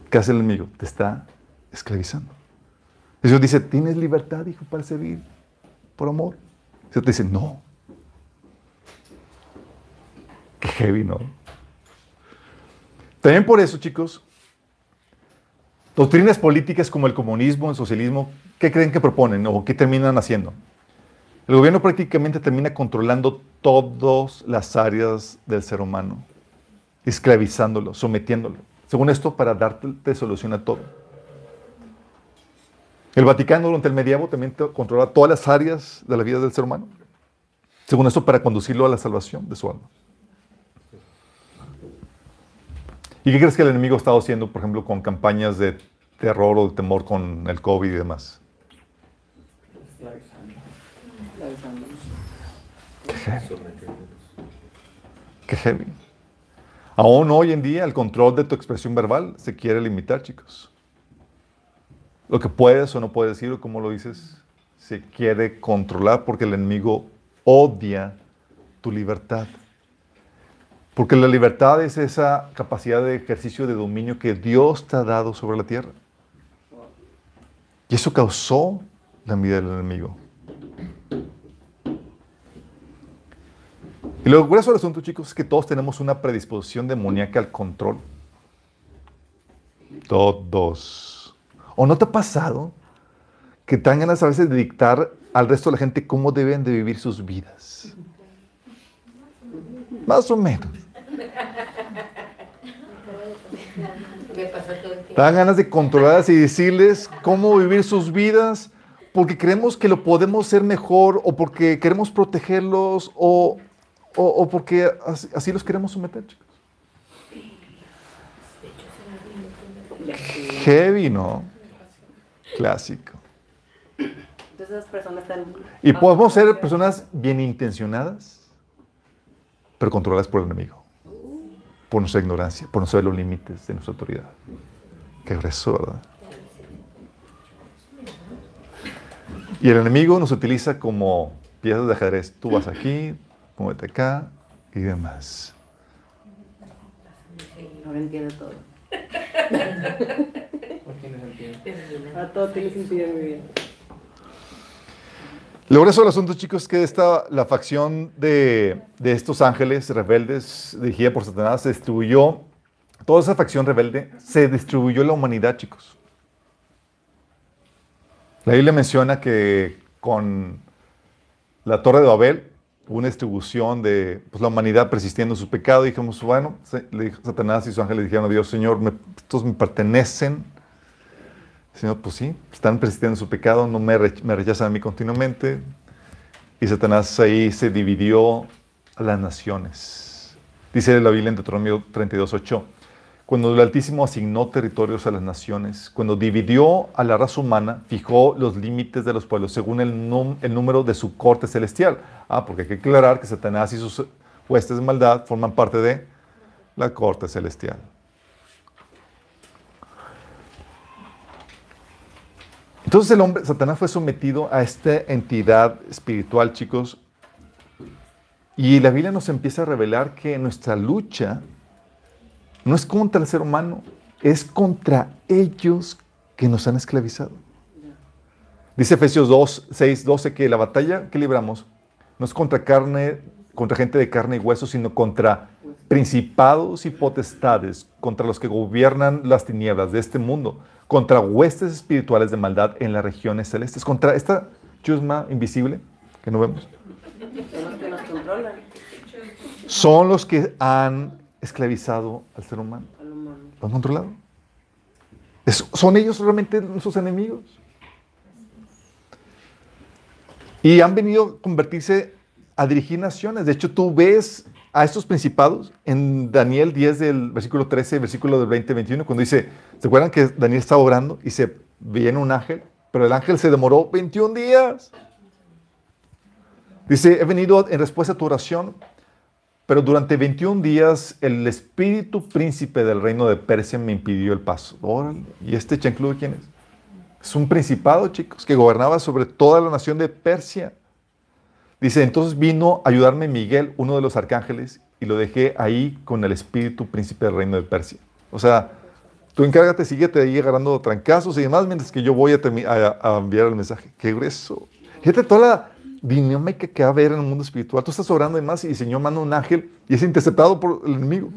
¿Qué hace el enemigo? Te está esclavizando. Dios dice, tienes libertad, hijo, para servir por amor. Dios te dice, no. Qué heavy, ¿no? También por eso, chicos, doctrinas políticas como el comunismo, el socialismo, ¿qué creen que proponen o qué terminan haciendo? El gobierno prácticamente termina controlando todas las áreas del ser humano, esclavizándolo, sometiéndolo. Según esto, para darte solución a todo. El Vaticano durante el medievo también controla todas las áreas de la vida del ser humano. Según esto, para conducirlo a la salvación de su alma. ¿Y qué crees que el enemigo ha estado haciendo, por ejemplo, con campañas de terror o de temor con el COVID y demás? Qué heavy. Aún hoy en día el control de tu expresión verbal se quiere limitar, chicos. Lo que puedes o no puedes decir o cómo lo dices se quiere controlar porque el enemigo odia tu libertad. Porque la libertad es esa capacidad de ejercicio de dominio que Dios te ha dado sobre la tierra. Y eso causó la envidia del enemigo. Y lo grueso del asunto, chicos, es que todos tenemos una predisposición demoníaca al control. Todos. ¿O no te ha pasado que te dan ganas a veces de dictar al resto de la gente cómo deben de vivir sus vidas? Más o menos. Te dan ganas de controlarlas y decirles cómo vivir sus vidas porque creemos que lo podemos hacer mejor o porque queremos protegerlos o, o, porque así, los queremos someter, chicos. Heavy, ¿no? Clásico. Entonces esas personas están... Y podemos ser personas bien intencionadas, pero controladas por el enemigo. Por nuestra ignorancia, por no saber los límites de nuestra autoridad. Qué grueso, ¿verdad? Y el enemigo nos utiliza como piezas de ajedrez. Tú vas aquí, muévete acá y demás. Ahora entiendo todo. ¿Por qué no entiende? A todo tiene sentido en mi vida. Lo grueso del asunto, chicos, es que esta, la facción de, de, estos ángeles rebeldes dirigida por Satanás se distribuyó, toda esa facción rebelde se distribuyó en la humanidad, chicos. La Biblia menciona que con la torre de Babel una distribución de pues, la humanidad persistiendo en su pecado. Dijimos, bueno, le dijo Satanás y su ángel le dijeron a Dios, Señor, estos me pertenecen. Señor, pues sí, están persistiendo en su pecado, no me, me rechazan a mí continuamente. Y Satanás ahí se dividió a las naciones. Dice la Biblia en Deuteronomio 32, 8 cuando el Altísimo asignó territorios a las naciones, cuando dividió a la raza humana, fijó los límites de los pueblos según el, el, número de su corte celestial. Ah, porque hay que aclarar que Satanás y sus huestes de maldad forman parte de la corte celestial. Entonces el hombre, Satanás fue sometido a esta entidad espiritual, chicos, y la Biblia nos empieza a revelar que nuestra lucha no es contra el ser humano, es contra ellos que nos han esclavizado. Dice Efesios 2, 6, 12 que la batalla que libramos no es contra carne, contra gente de carne y hueso, sino contra principados y potestades, contra los que gobiernan las tinieblas de este mundo, contra huestes espirituales de maldad en las regiones celestes, contra esta chusma invisible que no vemos. Son los que nos controlan. Son los que han esclavizado al ser humano. Lo han controlado. son ellos realmente nuestros enemigos. Y han venido a convertirse a dirigir naciones. De hecho, tú ves a estos principados en Daniel 10 del versículo 13, versículo del 20, 21, cuando dice, ¿se acuerdan que Daniel estaba orando y se viene un ángel? Pero el ángel se demoró 21 días. Dice, he venido en respuesta a tu oración pero durante 21 días el espíritu príncipe del reino de Persia me impidió el paso. ¿Y este chancludo quién es? Es un principado, chicos, que gobernaba sobre toda la nación de Persia. Dice, entonces vino a ayudarme Miguel, uno de los arcángeles, y lo dejé ahí con el espíritu príncipe del reino de Persia. O sea, tú encárgate, síguete ahí agarrando trancazos y demás, mientras que yo voy a, a enviar el mensaje. ¡Qué grueso! Fíjate toda la dinámica que va a haber en el mundo espiritual. Tú estás orando y más y el Señor manda un ángel y es interceptado por el enemigo.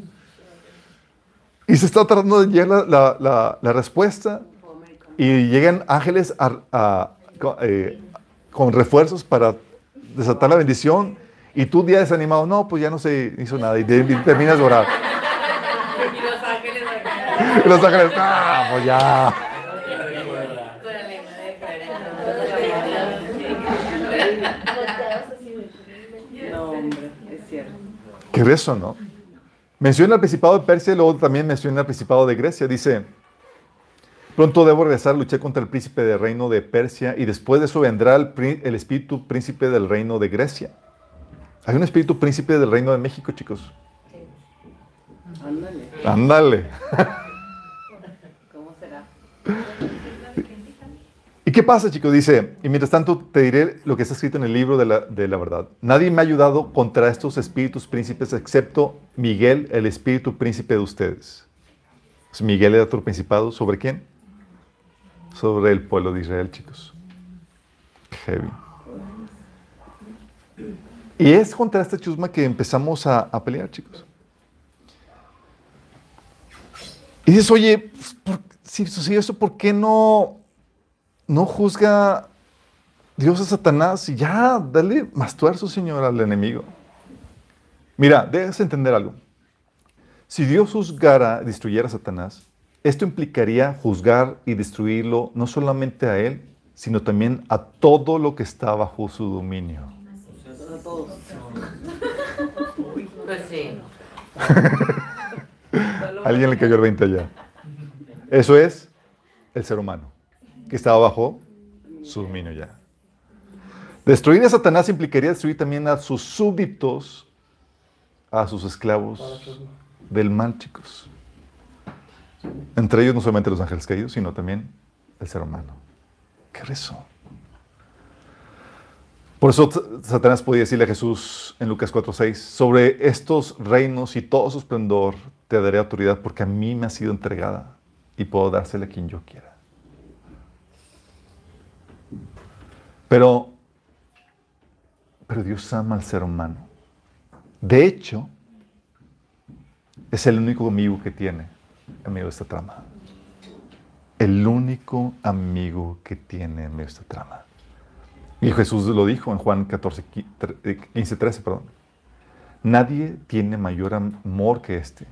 Y se está tratando de llegar la, respuesta y llegan ángeles eh, con refuerzos para desatar la bendición y tú día desanimado, no, pues ya no se hizo nada y, terminas de orar. Y los ángeles, los ángeles, ah, pues ya. Qué eso, ¿no? Menciona el Principado de Persia y luego también menciona el Principado de Grecia. Dice, pronto debo regresar, luché contra el príncipe del reino de Persia y después de eso vendrá el, espíritu príncipe del reino de Grecia. Hay un espíritu príncipe del reino de México, chicos. Ándale. Ándale. ¿Cómo será? ¿Y qué pasa, chicos? Dice, y mientras tanto te diré lo que está escrito en el libro de la, de la verdad. Nadie me ha ayudado contra estos espíritus príncipes excepto Miguel, el espíritu príncipe de ustedes. Miguel era otro principado. ¿Sobre quién? Sobre el pueblo de Israel, chicos. Heavy. Y es contra esta chusma que empezamos a, a pelear, chicos. Y dices, oye, ¿por, si sucedió esto, ¿por qué no, no juzga Dios a Satanás y ya, dale más tuerzo, Señor, al enemigo? Mira, debes entender algo. Si Dios juzgara, destruyera a Satanás, esto implicaría juzgar y destruirlo no solamente a él, sino también a todo lo que está bajo su dominio. Pues sí. Alguien le cayó el 20 allá. Eso es el ser humano, que estaba bajo su dominio ya. Destruir a Satanás implicaría destruir también a sus súbditos, a sus esclavos del mal, chicos. Entre ellos no solamente los ángeles caídos, sino también el ser humano. ¿Qué rezó? Por eso Satanás podía decirle a Jesús en Lucas 4:6, sobre estos reinos y todo su esplendor te daré autoridad porque a mí me ha sido entregada y puedo dársela a quien yo quiera. Pero, pero Dios ama al ser humano. De hecho, es el único amigo que tiene en medio de esta trama. El único amigo que tiene en medio de esta trama. Y Jesús lo dijo en Juan 14, 15, 13, perdón. Nadie tiene mayor amor que este,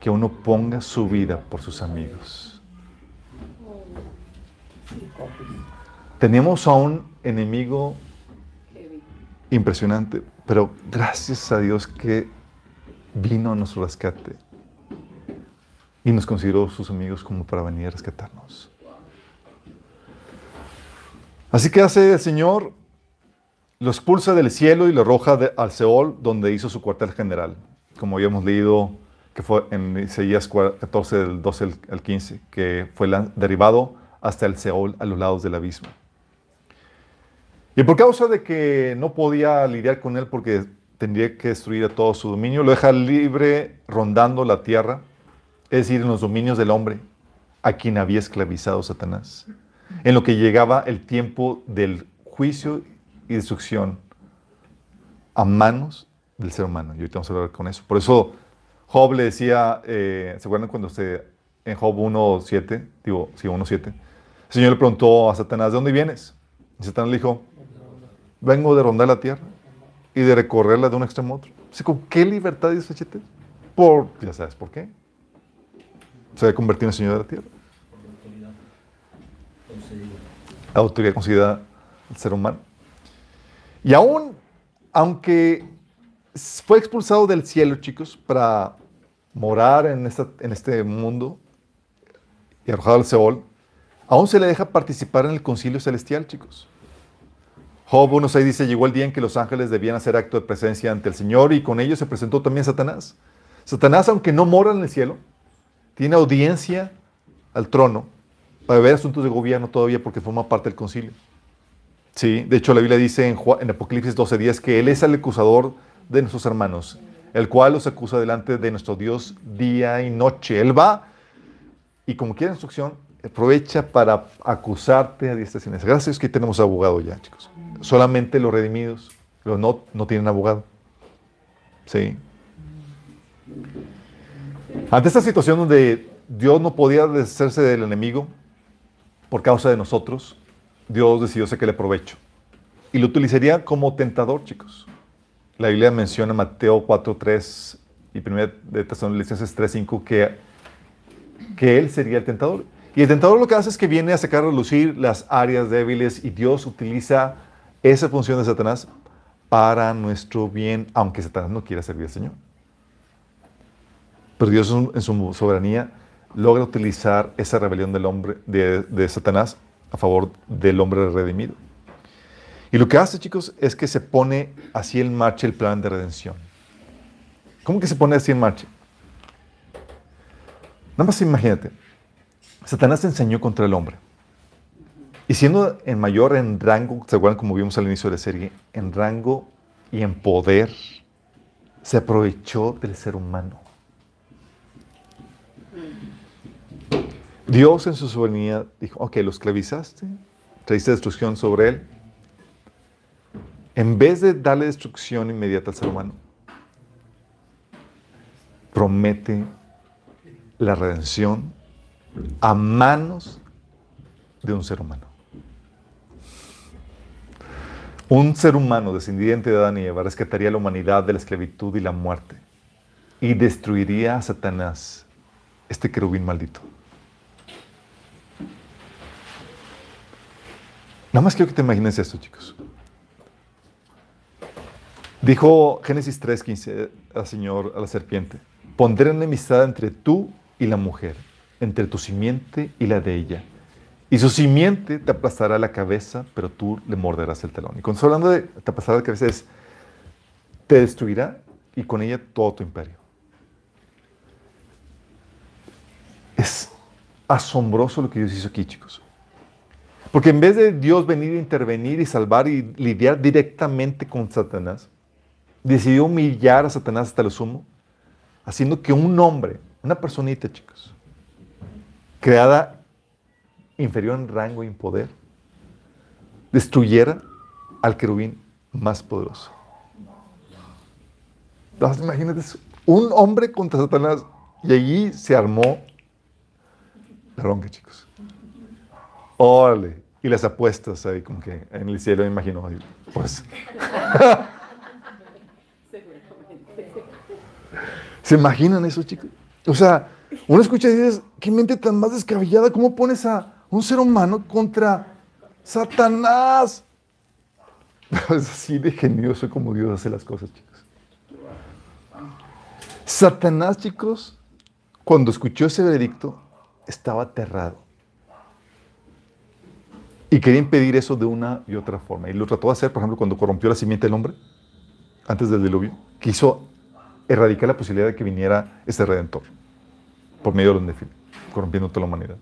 que uno ponga su vida por sus amigos. Tenemos a un enemigo impresionante, pero gracias a Dios que vino a nuestro rescate y nos consideró sus amigos como para venir a rescatarnos. Así que hace el Señor, lo expulsa del cielo y lo arroja de- al Seol, donde hizo su cuartel general, como habíamos leído que fue en Isaías 14, del 12 al- al 15, que fue derribado hasta el Seol a los lados del abismo. Y por causa de que no podía lidiar con él porque tendría que destruir a todo su dominio, lo deja libre rondando la tierra, es decir, en los dominios del hombre, a quien había esclavizado Satanás, en lo que llegaba el tiempo del juicio y destrucción a manos del ser humano. Y ahorita vamos a hablar con eso. Por eso Job le decía, eh, ¿se acuerdan cuando usted, en Job 1.7, digo, sí, 1.7, el Señor le preguntó a Satanás, ¿de dónde vienes? Y Satanás le dijo, vengo de rondar la tierra y de recorrerla de un extremo a otro. ¿con qué libertad dice Chete? Por, ya sabes, ¿por qué? Se había convertido en Señor de la tierra. La autoridad concedida al ser humano. Y aún, aunque fue expulsado del cielo, chicos, para morar en, esta- en este mundo y arrojado al Seol, aún se le deja participar en el concilio celestial, chicos. Job 1.6 dice, llegó el día en que los ángeles debían hacer acto de presencia ante el Señor y con ellos se presentó también Satanás. Satanás, aunque no mora en el cielo, tiene audiencia al trono para ver asuntos de gobierno todavía porque forma parte del concilio. Sí, de hecho la Biblia dice en, Ju- en Apocalipsis 12.10 que Él es el acusador de nuestros hermanos, el cual los acusa delante de nuestro Dios día y noche. Él va y como quiere instrucción, aprovecha para acusarte a diestra y siniestra. Gracias a que tenemos abogado ya, chicos. Solamente los redimidos, los no, no tienen abogado. Sí. Ante esta situación donde Dios no podía deshacerse del enemigo por causa de nosotros, Dios decidió sacarle provecho. Y lo utilizaría como tentador, chicos. La Biblia menciona en Mateo 4.3 y 1 de Tesalonicenses 3.5 que, que Él sería el tentador. Y el tentador lo que hace es que viene a sacar a relucir las áreas débiles y Dios utiliza esa función de Satanás para nuestro bien, aunque Satanás no quiera servir al Señor. Pero Dios en su soberanía logra utilizar esa rebelión del hombre, de, de Satanás a favor del hombre redimido. Y lo que hace, chicos, es que se pone así en marcha el plan de redención. ¿Cómo que se pone así en marcha? Nada más imagínate. Satanás enseñó contra el hombre. Y siendo en mayor en rango, ¿se acuerdan como vimos al inicio de la serie? En rango y en poder, se aprovechó del ser humano. Dios en su soberanía dijo, ok, lo esclavizaste, traíste destrucción sobre él. En vez de darle destrucción inmediata al ser humano, promete la redención a manos de un ser humano. Un ser humano descendiente de Adán y Eva rescataría a la humanidad de la esclavitud y la muerte y destruiría a Satanás, este querubín maldito. Nada más quiero que te imagines esto, chicos. Dijo Génesis 3:15 al Señor, a la serpiente, pondré enemistad entre tú y la mujer, entre tu simiente y la de ella. Y su simiente te aplastará la cabeza, pero tú le morderás el talón. Y cuando estoy hablando de te aplastará la cabeza es, te destruirá y con ella todo tu imperio. Es asombroso lo que Dios hizo aquí, chicos. Porque en vez de Dios venir a intervenir y salvar y lidiar directamente con Satanás, decidió humillar a Satanás hasta lo sumo, haciendo que un hombre, una personita, chicos, creada inferior en rango y en poder, destruyera al querubín más poderoso. Entonces, imagínate. Un hombre contra Satanás. Y allí se armó la ronca, chicos. Órale. Y las apuestas ahí, como que en el cielo, me imagino. Pues. ¿Se imaginan eso, chicos? O sea, uno escucha y dices, qué mente tan más descabellada, ¿cómo pones a un ser humano contra Satanás? Es así de genioso como Dios hace las cosas, chicos. Satanás, chicos, cuando escuchó ese veredicto, estaba aterrado. Y quería impedir eso de una y otra forma. Y lo trató de hacer, por ejemplo, cuando corrompió la simiente del hombre, antes del diluvio. Quiso erradicar la posibilidad de que viniera ese redentor por medio de los nefil, corrompiendo toda la humanidad.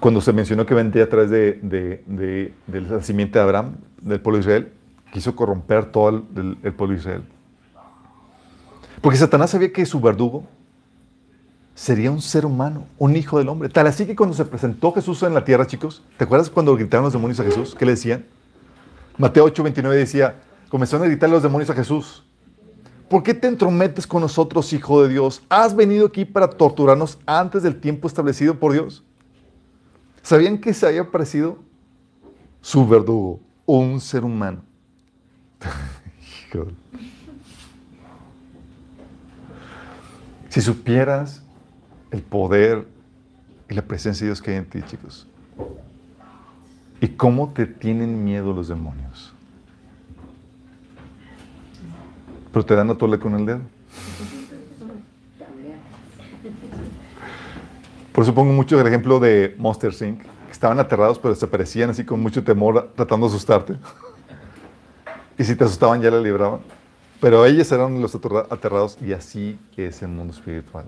Cuando se mencionó que vendría a través de, de, de, de Abraham, del pueblo de Israel, quiso corromper todo el, pueblo de Israel. Porque Satanás sabía que su verdugo sería un ser humano, un hijo del hombre. Tal así que cuando se presentó Jesús en la tierra, chicos, ¿te acuerdas cuando gritaron los demonios a Jesús? ¿Qué le decían? Mateo 8, 29 decía, comenzaron a gritar los demonios a Jesús. ¿Por qué te entrometes con nosotros, hijo de Dios? ¿Has venido aquí para torturarnos antes del tiempo establecido por Dios? ¿Sabían que se había aparecido su verdugo, un ser humano? si supieras el poder y la presencia de Dios que hay en ti, chicos. Y cómo te tienen miedo los demonios. Pero te dan a tole con el dedo. Por eso pongo mucho el ejemplo de Monster Inc. Que estaban aterrados, pero desaparecían así con mucho temor, tratando de asustarte. Y si te asustaban, ya la libraban. Pero ellos eran los aterrados y así es el mundo espiritual.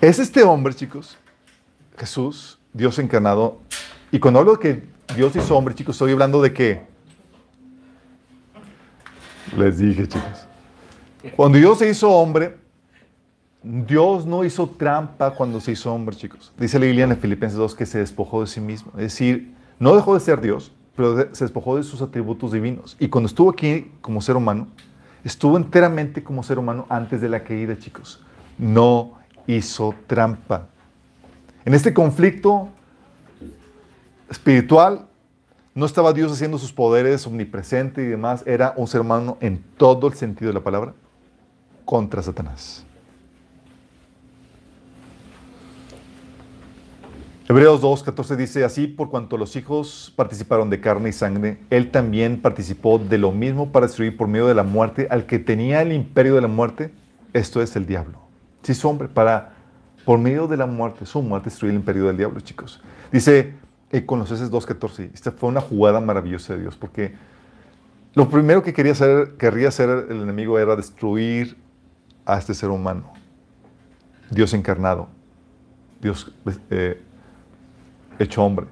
Es este hombre, chicos, Jesús, Dios encarnado. Y cuando hablo de que Dios hizo hombre, chicos, estoy hablando de que... Les dije, chicos. Cuando Dios se hizo hombre, Dios no hizo trampa cuando se hizo hombre, chicos. Dice la Biblia en Filipenses 2 que se despojó de sí mismo. Es decir, no dejó de ser Dios, pero se despojó de sus atributos divinos. Y cuando estuvo aquí como ser humano, estuvo enteramente como ser humano antes de la caída, chicos. No hizo trampa. En este conflicto espiritual, no estaba Dios haciendo sus poderes omnipresente y demás, era un ser humano en todo el sentido de la palabra contra Satanás. Hebreos 2, 14 dice, así por cuanto los hijos participaron de carne y sangre, él también participó de lo mismo para destruir por medio de la muerte al que tenía el imperio de la muerte, esto es el diablo. Si es hombre, para, por medio de la muerte, su muerte destruir el imperio del diablo, chicos. Dice eh, Colosenses 2, 14, esta fue una jugada maravillosa de Dios, porque lo primero que quería hacer, querría hacer el enemigo era destruir a este ser humano, Dios encarnado Dios eh, hecho hombre.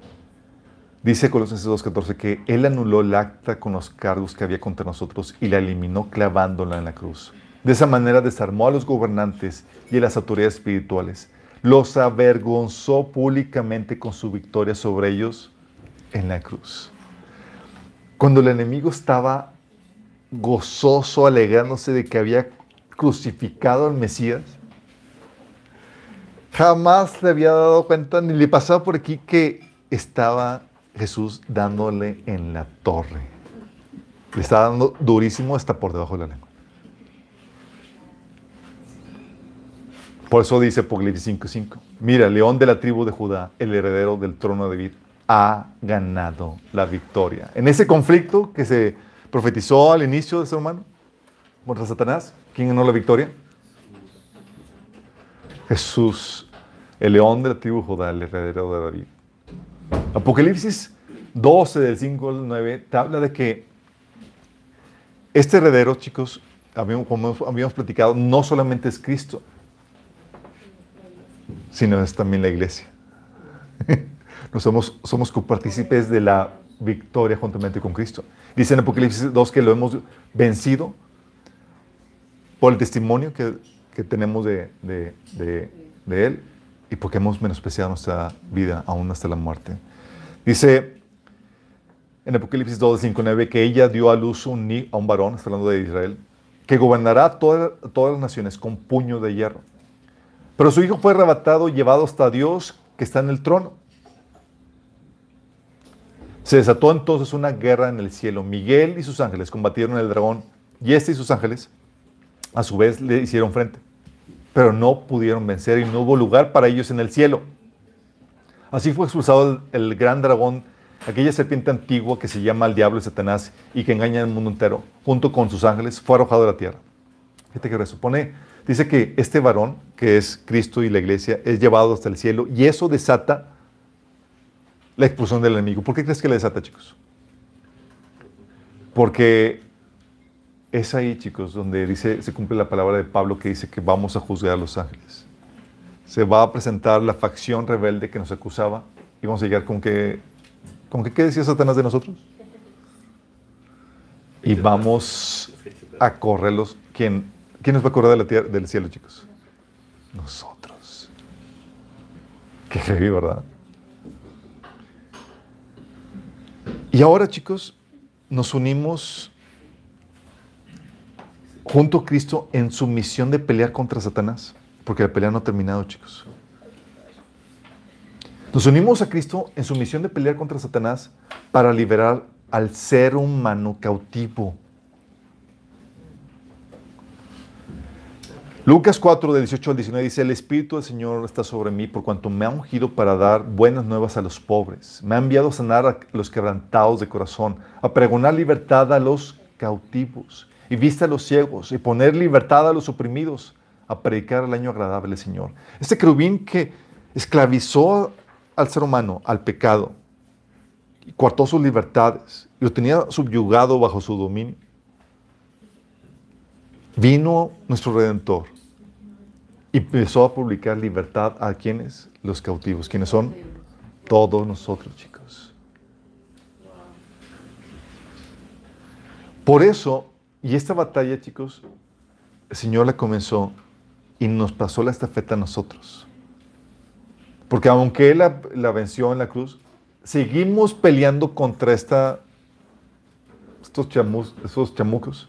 Dice Colosenses 2.14 que Él anuló el acta con los cargos que había contra nosotros y la eliminó clavándola en la cruz. De esa manera desarmó a los gobernantes y a las autoridades espirituales. Los avergonzó públicamente con su victoria sobre ellos en la cruz. Cuando el enemigo estaba gozoso, alegrándose de que había crucificado al Mesías, jamás le había dado cuenta ni le pasaba por aquí que estaba Jesús dándole en la torre. Le estaba dando durísimo hasta por debajo de la lengua. Por eso dice Apocalipsis 5:5. Mira, león de la tribu de Judá, el heredero del trono de David, ha ganado la victoria. En ese conflicto que se profetizó al inicio del ser humano contra Satanás, ¿quién ganó la victoria? Jesús, el león de la tribu de Judá, el heredero de David. Apocalipsis 12, del 5 al 9, te habla de que este heredero, chicos, como habíamos platicado, no solamente es Cristo, sino es también la iglesia. Nos somos, somos copartícipes de la victoria juntamente con Cristo. Dice en Apocalipsis 2 que lo hemos vencido por el testimonio que, que tenemos de, de, Él y porque hemos menospreciado nuestra vida aún hasta la muerte. Dice en Apocalipsis 2, 5, 9 que ella dio a luz un, a un varón, está hablando de Israel, que gobernará todas las naciones con puño de hierro. Pero su hijo fue arrebatado y llevado hasta Dios que está en el trono. Se desató entonces una guerra en el cielo. Miguel y sus ángeles combatieron el dragón y este y sus ángeles a su vez le hicieron frente. Pero no pudieron vencer y no hubo lugar para ellos en el cielo. Así fue expulsado el, gran dragón, aquella serpiente antigua que se llama el diablo y Satanás y que engaña al mundo entero, junto con sus ángeles, fue arrojado de la tierra. Fíjate que resupone, dice que este varón, que es Cristo y la iglesia, es llevado hasta el cielo y eso desata la expulsión del enemigo. ¿Por qué crees que la desata, chicos? Porque es ahí, chicos, donde dice, se cumple la palabra de Pablo que dice que vamos a juzgar a los ángeles. Se va a presentar la facción rebelde que nos acusaba y vamos a llegar con que, con que, ¿qué decía Satanás de nosotros? Y vamos a correrlos. ¿Quién, quién nos va a correr de la tierra, del cielo, chicos? Nosotros. Qué heavy, ¿verdad? Y ahora, chicos, nos unimos junto a Cristo en su misión de pelear contra Satanás, porque la pelea no ha terminado, chicos. Nos unimos a Cristo en su misión de pelear contra Satanás para liberar al ser humano cautivo Lucas 4, del 18 al 19 dice, el Espíritu del Señor está sobre mí por cuanto me ha ungido para dar buenas nuevas a los pobres. Me ha enviado a sanar a los quebrantados de corazón, a pregonar libertad a los cautivos y vista a los ciegos y poner libertad a los oprimidos, a predicar el año agradable del Señor. Este querubín que esclavizó al ser humano, al pecado, y coartó sus libertades y lo tenía subyugado bajo su dominio. Vino nuestro Redentor y empezó a publicar libertad a quienes? Los cautivos. ¿Quiénes son? Todos nosotros, chicos. Por eso, y esta batalla, chicos, el Señor la comenzó y nos pasó la estafeta a nosotros. Porque aunque Él la, venció en la cruz, seguimos peleando contra esta, estos, estos chamucos,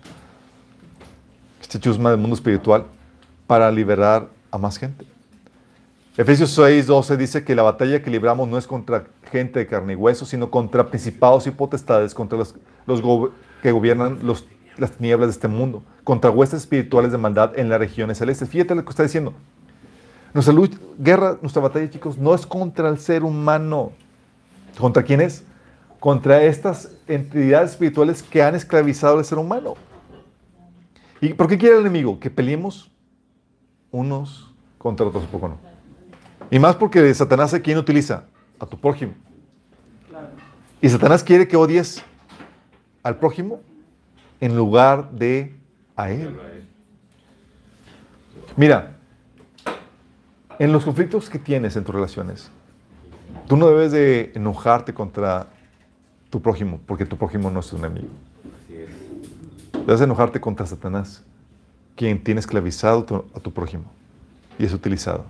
este chusma del mundo espiritual, para liberar a más gente. Efesios 6, 12 dice que la batalla que libramos no es contra gente de carne y hueso, sino contra principados y potestades, contra los, que gobiernan las tinieblas de este mundo, contra huestes espirituales de maldad en las regiones celestes. Fíjate lo que está diciendo. Nuestra guerra, nuestra batalla, chicos, no es contra el ser humano. ¿Contra quién es? Contra estas entidades espirituales que han esclavizado al ser humano. ¿Y por qué quiere el enemigo? Que peleemos unos contra otros, poco no. Y más porque Satanás a quién utiliza? A tu prójimo. Y Satanás quiere que odies al prójimo en lugar de a él. Mira, en los conflictos que tienes en tus relaciones, tú no debes de enojarte contra tu prójimo, porque tu prójimo no es un enemigo. Debes enojarte contra Satanás, quien tiene esclavizado a tu prójimo y es utilizado.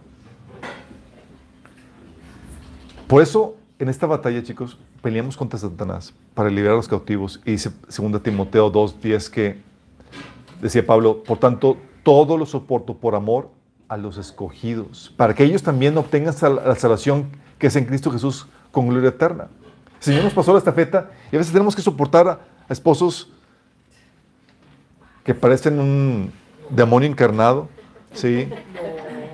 Por eso, en esta batalla, chicos, peleamos contra Satanás para liberar a los cautivos. Y dice 2 Timoteo 2.10 que decía Pablo, por tanto, todo lo soporto por amor a los escogidos, para que ellos también obtengan la salvación que es en Cristo Jesús con gloria eterna. El Señor nos pasó la estafeta y a veces tenemos que soportar a, esposos que parecen un demonio encarnado, ¿sí?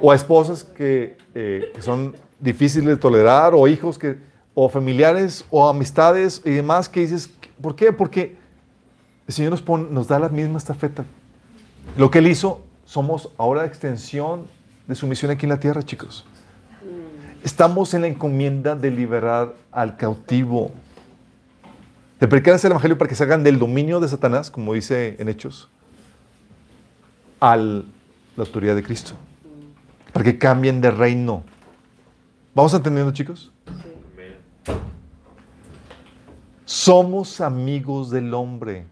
O a esposas que, eh, que son difíciles de tolerar, o hijos que, o familiares, o amistades y demás que dices, ¿por qué? Porque el Señor nos, nos da la misma estafeta. Lo que Él hizo, somos ahora extensión de su misión aquí en la tierra, chicos. Estamos en la encomienda de liberar al cautivo, de predicar el Evangelio para que se hagan del dominio de Satanás, como dice en Hechos, a la autoridad de Cristo, para que cambien de reino. ¿Vamos entendiendo, chicos? Somos amigos del hombre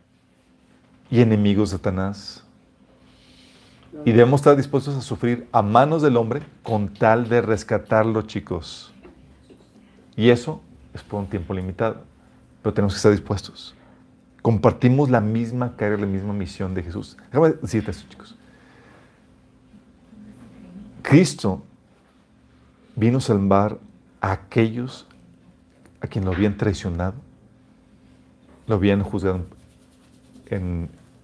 y enemigos de Satanás. Y debemos estar dispuestos a sufrir a manos del hombre con tal de rescatarlo, chicos. Y eso es por un tiempo limitado. Pero tenemos que estar dispuestos. Compartimos la misma carga, la misma misión de Jesús. Déjame decirte eso, chicos. Cristo vino a salvar a aquellos a quien lo habían traicionado, lo habían juzgado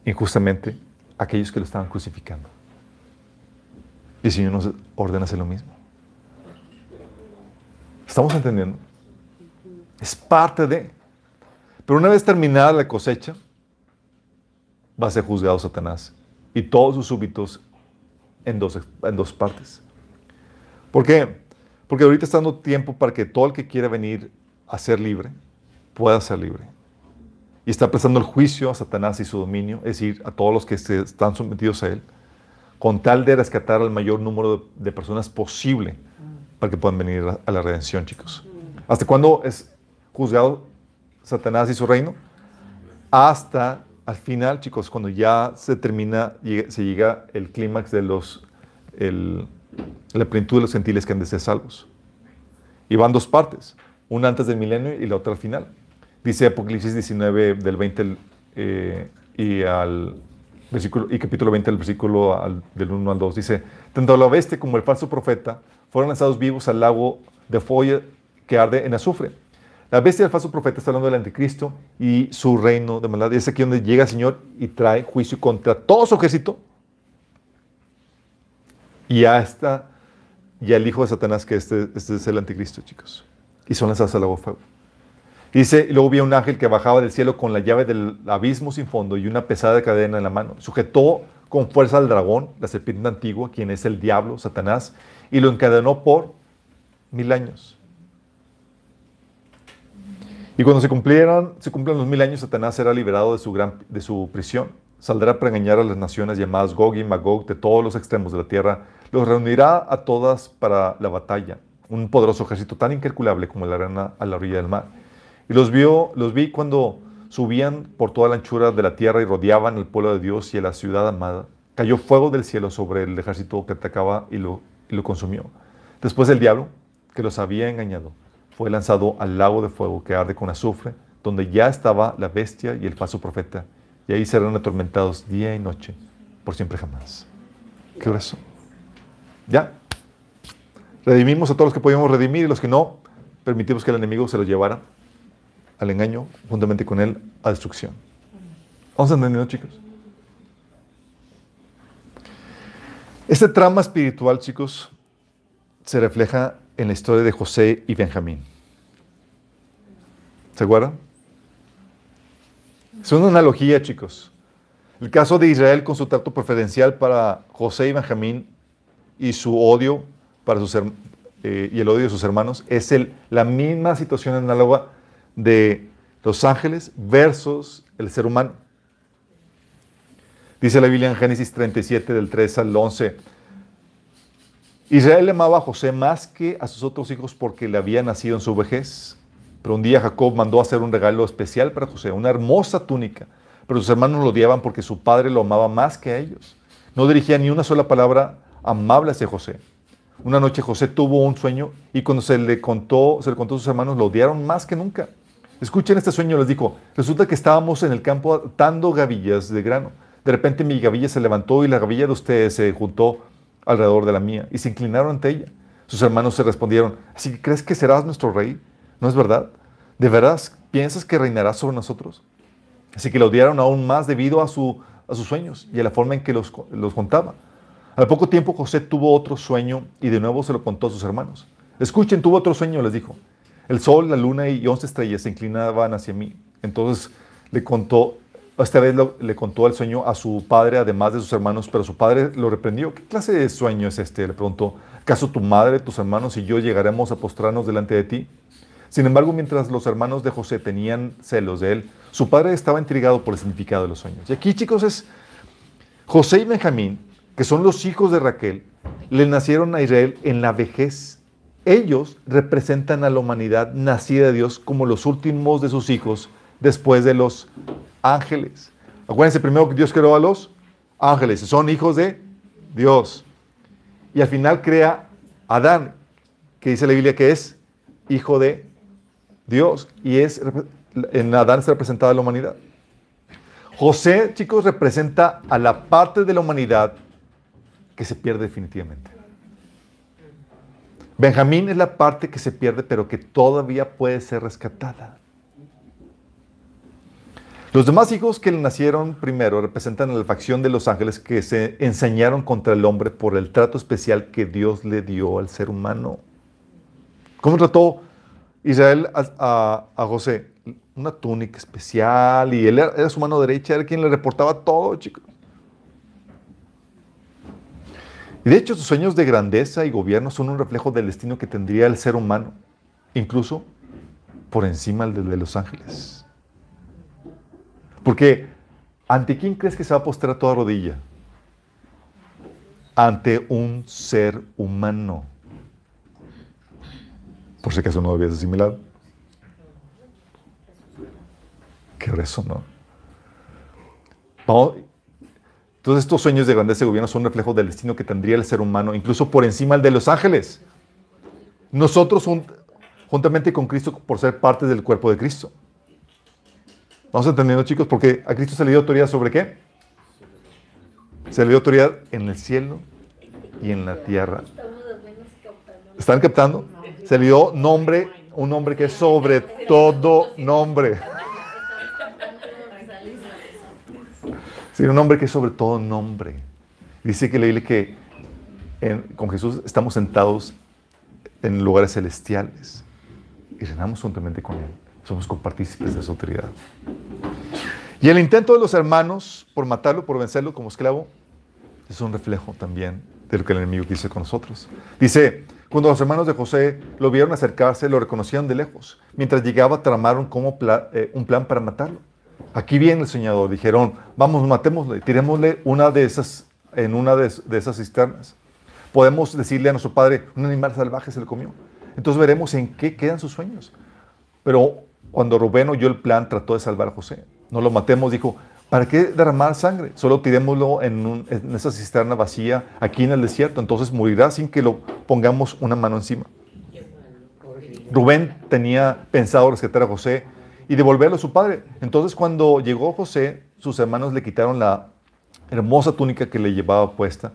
injustamente, aquellos que lo estaban crucificando. Y el Señor nos ordena hacer lo mismo. ¿Estamos entendiendo? Es parte de. Pero una vez terminada la cosecha, va a ser juzgado Satanás y todos sus súbitos en dos, en dos partes. ¿Por qué? Porque ahorita está dando tiempo para que todo el que quiera venir a ser libre pueda ser libre. Y está prestando el juicio a Satanás y su dominio, es decir, a todos los que están sometidos a él, con tal de rescatar al mayor número de, personas posible para que puedan venir a, la redención, chicos. ¿Hasta cuándo es juzgado Satanás y su reino? Hasta al final, chicos, cuando ya se termina, se llega el clímax de los, la plenitud de los gentiles que han de ser salvos. Y van dos partes, una antes del milenio y la otra al final. Dice Apocalipsis 19 del 20 eh, y al versículo, y capítulo 20 del versículo del 1 al 2. Dice, tanto la bestia como el falso profeta fueron lanzados vivos al lago de fuego que arde en azufre. La bestia del falso profeta está hablando del anticristo y su reino de maldad. Y es aquí donde llega el Señor y trae juicio contra todo su ejército y ya está, ya el hijo de Satanás, que este, este es el anticristo, chicos. Y son lanzados al lago fuego. Dice, luego vi a un ángel que bajaba del cielo con la llave del abismo sin fondo y una pesada cadena en la mano. Sujetó con fuerza al dragón, la serpiente antigua, quien es el diablo, Satanás, y lo encadenó por mil años. Y cuando se cumplieran, se cumplan los mil años, Satanás será liberado de su, gran, de su prisión. Saldrá para engañar a las naciones llamadas Gog y Magog de todos los extremos de la tierra los reunirá a todas para la batalla, un poderoso ejército tan incalculable como la arena a la orilla del mar. Y los, vio, los vi cuando subían por toda la anchura de la tierra y rodeaban el pueblo de Dios y a la ciudad amada. Cayó fuego del cielo sobre el ejército que atacaba y lo, y lo consumió. Después el diablo, que los había engañado, fue lanzado al lago de fuego que arde con azufre, donde ya estaba la bestia y el falso profeta, y ahí serán atormentados día y noche, por siempre jamás. ¿Qué eso? Ya. Redimimos a todos los que podíamos redimir y los que no, permitimos que el enemigo se los llevara al engaño, juntamente con él, a destrucción. ¿Vamos entendiendo, chicos? Este trama espiritual, chicos, se refleja en la historia de José y Benjamín. ¿Se acuerdan? Es una analogía, chicos. El caso de Israel con su trato preferencial para José y Benjamín y su odio para sus, eh, y el odio de sus hermanos es la misma situación análoga de los ángeles versus el ser humano. Dice la Biblia en Génesis 37 del 3 al 11. Israel amaba a José más que a sus otros hijos porque le había nacido en su vejez. Pero un día Jacob mandó hacer un regalo especial para José, una hermosa túnica. Pero sus hermanos lo odiaban porque su padre lo amaba más que a ellos. No dirigía ni una sola palabra amable hacia José. Una noche José tuvo un sueño y cuando se le contó, se le contó a sus hermanos, lo odiaron más que nunca. Escuchen este sueño, les dijo, resulta que estábamos en el campo atando gavillas de grano. De repente mi gavilla se levantó y la gavilla de ustedes se juntó alrededor de la mía y se inclinaron ante ella. Sus hermanos se respondieron, ¿así que crees que serás nuestro rey? ¿No es verdad? ¿De verdad piensas que reinarás sobre nosotros? Así que lo odiaron aún más debido a, su, a sus sueños y a la forma en que los, los contaba. Al poco tiempo José tuvo otro sueño y de nuevo se lo contó a sus hermanos. Escuchen, tuvo otro sueño, les dijo. El sol, la luna y once estrellas se inclinaban hacia mí. Entonces le contó, esta vez le contó el sueño a su padre, además de sus hermanos, pero su padre lo reprendió. ¿Qué clase de sueño es este? Le preguntó. ¿Acaso tu madre, tus hermanos y yo llegaremos a postrarnos delante de ti? Sin embargo, mientras los hermanos de José tenían celos de él, su padre estaba intrigado por el significado de los sueños. Y aquí, chicos, es José y Benjamín, que son los hijos de Raquel, le nacieron a Israel en la vejez. Ellos representan a la humanidad nacida de Dios como los últimos de sus hijos después de los ángeles. Acuérdense primero que Dios creó a los ángeles, son hijos de Dios. Y al final crea a Adán, que dice la Biblia que es hijo de Dios y es en Adán está representada la humanidad. José, chicos, representa a la parte de la humanidad que se pierde definitivamente. Benjamín es la parte que se pierde, pero que todavía puede ser rescatada. Los demás hijos que le nacieron primero representan a la facción de los ángeles que se enseñaron contra el hombre por el trato especial que Dios le dio al ser humano. ¿Cómo trató Israel a, José? Una túnica especial y él era, su mano derecha, era quien le reportaba todo, chicos. Y de hecho, sus sueños de grandeza y gobierno son un reflejo del destino que tendría el ser humano, incluso por encima del de los ángeles. Porque, ¿ante quién crees que se va a postrar toda rodilla? Ante un ser humano. Por si acaso no lo habías asimilado. Qué eso, ¿no? Todos estos sueños de grandeza y gobierno son un reflejo del destino que tendría el ser humano, incluso por encima del de los ángeles. Nosotros, juntamente con Cristo, por ser parte del cuerpo de Cristo. ¿Vamos entendiendo, chicos? Porque a Cristo se le dio autoridad sobre qué? Se le dio autoridad en el cielo y en la tierra. ¿Están captando? Se le dio nombre, un nombre que es sobre todo nombre. Sí, un nombre que es sobre todo nombre. Dice que le que con Jesús estamos sentados en lugares celestiales y reinamos juntamente con Él. Somos compartícipes de su autoridad. Y el intento de los hermanos por matarlo, por vencerlo como esclavo, es un reflejo también de lo que el enemigo dice con nosotros. Dice, cuando los hermanos de José lo vieron acercarse, lo reconocieron de lejos. Mientras llegaba, tramaron como eh, un plan para matarlo. Aquí viene el soñador. Dijeron, vamos, matémosle, tirémosle una de esas, en una de, de esas cisternas. Podemos decirle a nuestro padre, un animal salvaje se le comió. Entonces veremos en qué quedan sus sueños. Pero cuando Rubén oyó el plan, trató de salvar a José. No lo matemos, dijo, ¿para qué derramar sangre? Solo tirémoslo en, esa cisterna vacía aquí en el desierto. Entonces morirá sin que lo pongamos una mano encima. Rubén tenía pensado rescatar a José y devolverlo a su padre. Entonces cuando llegó José, sus hermanos le quitaron la hermosa túnica que le llevaba puesta.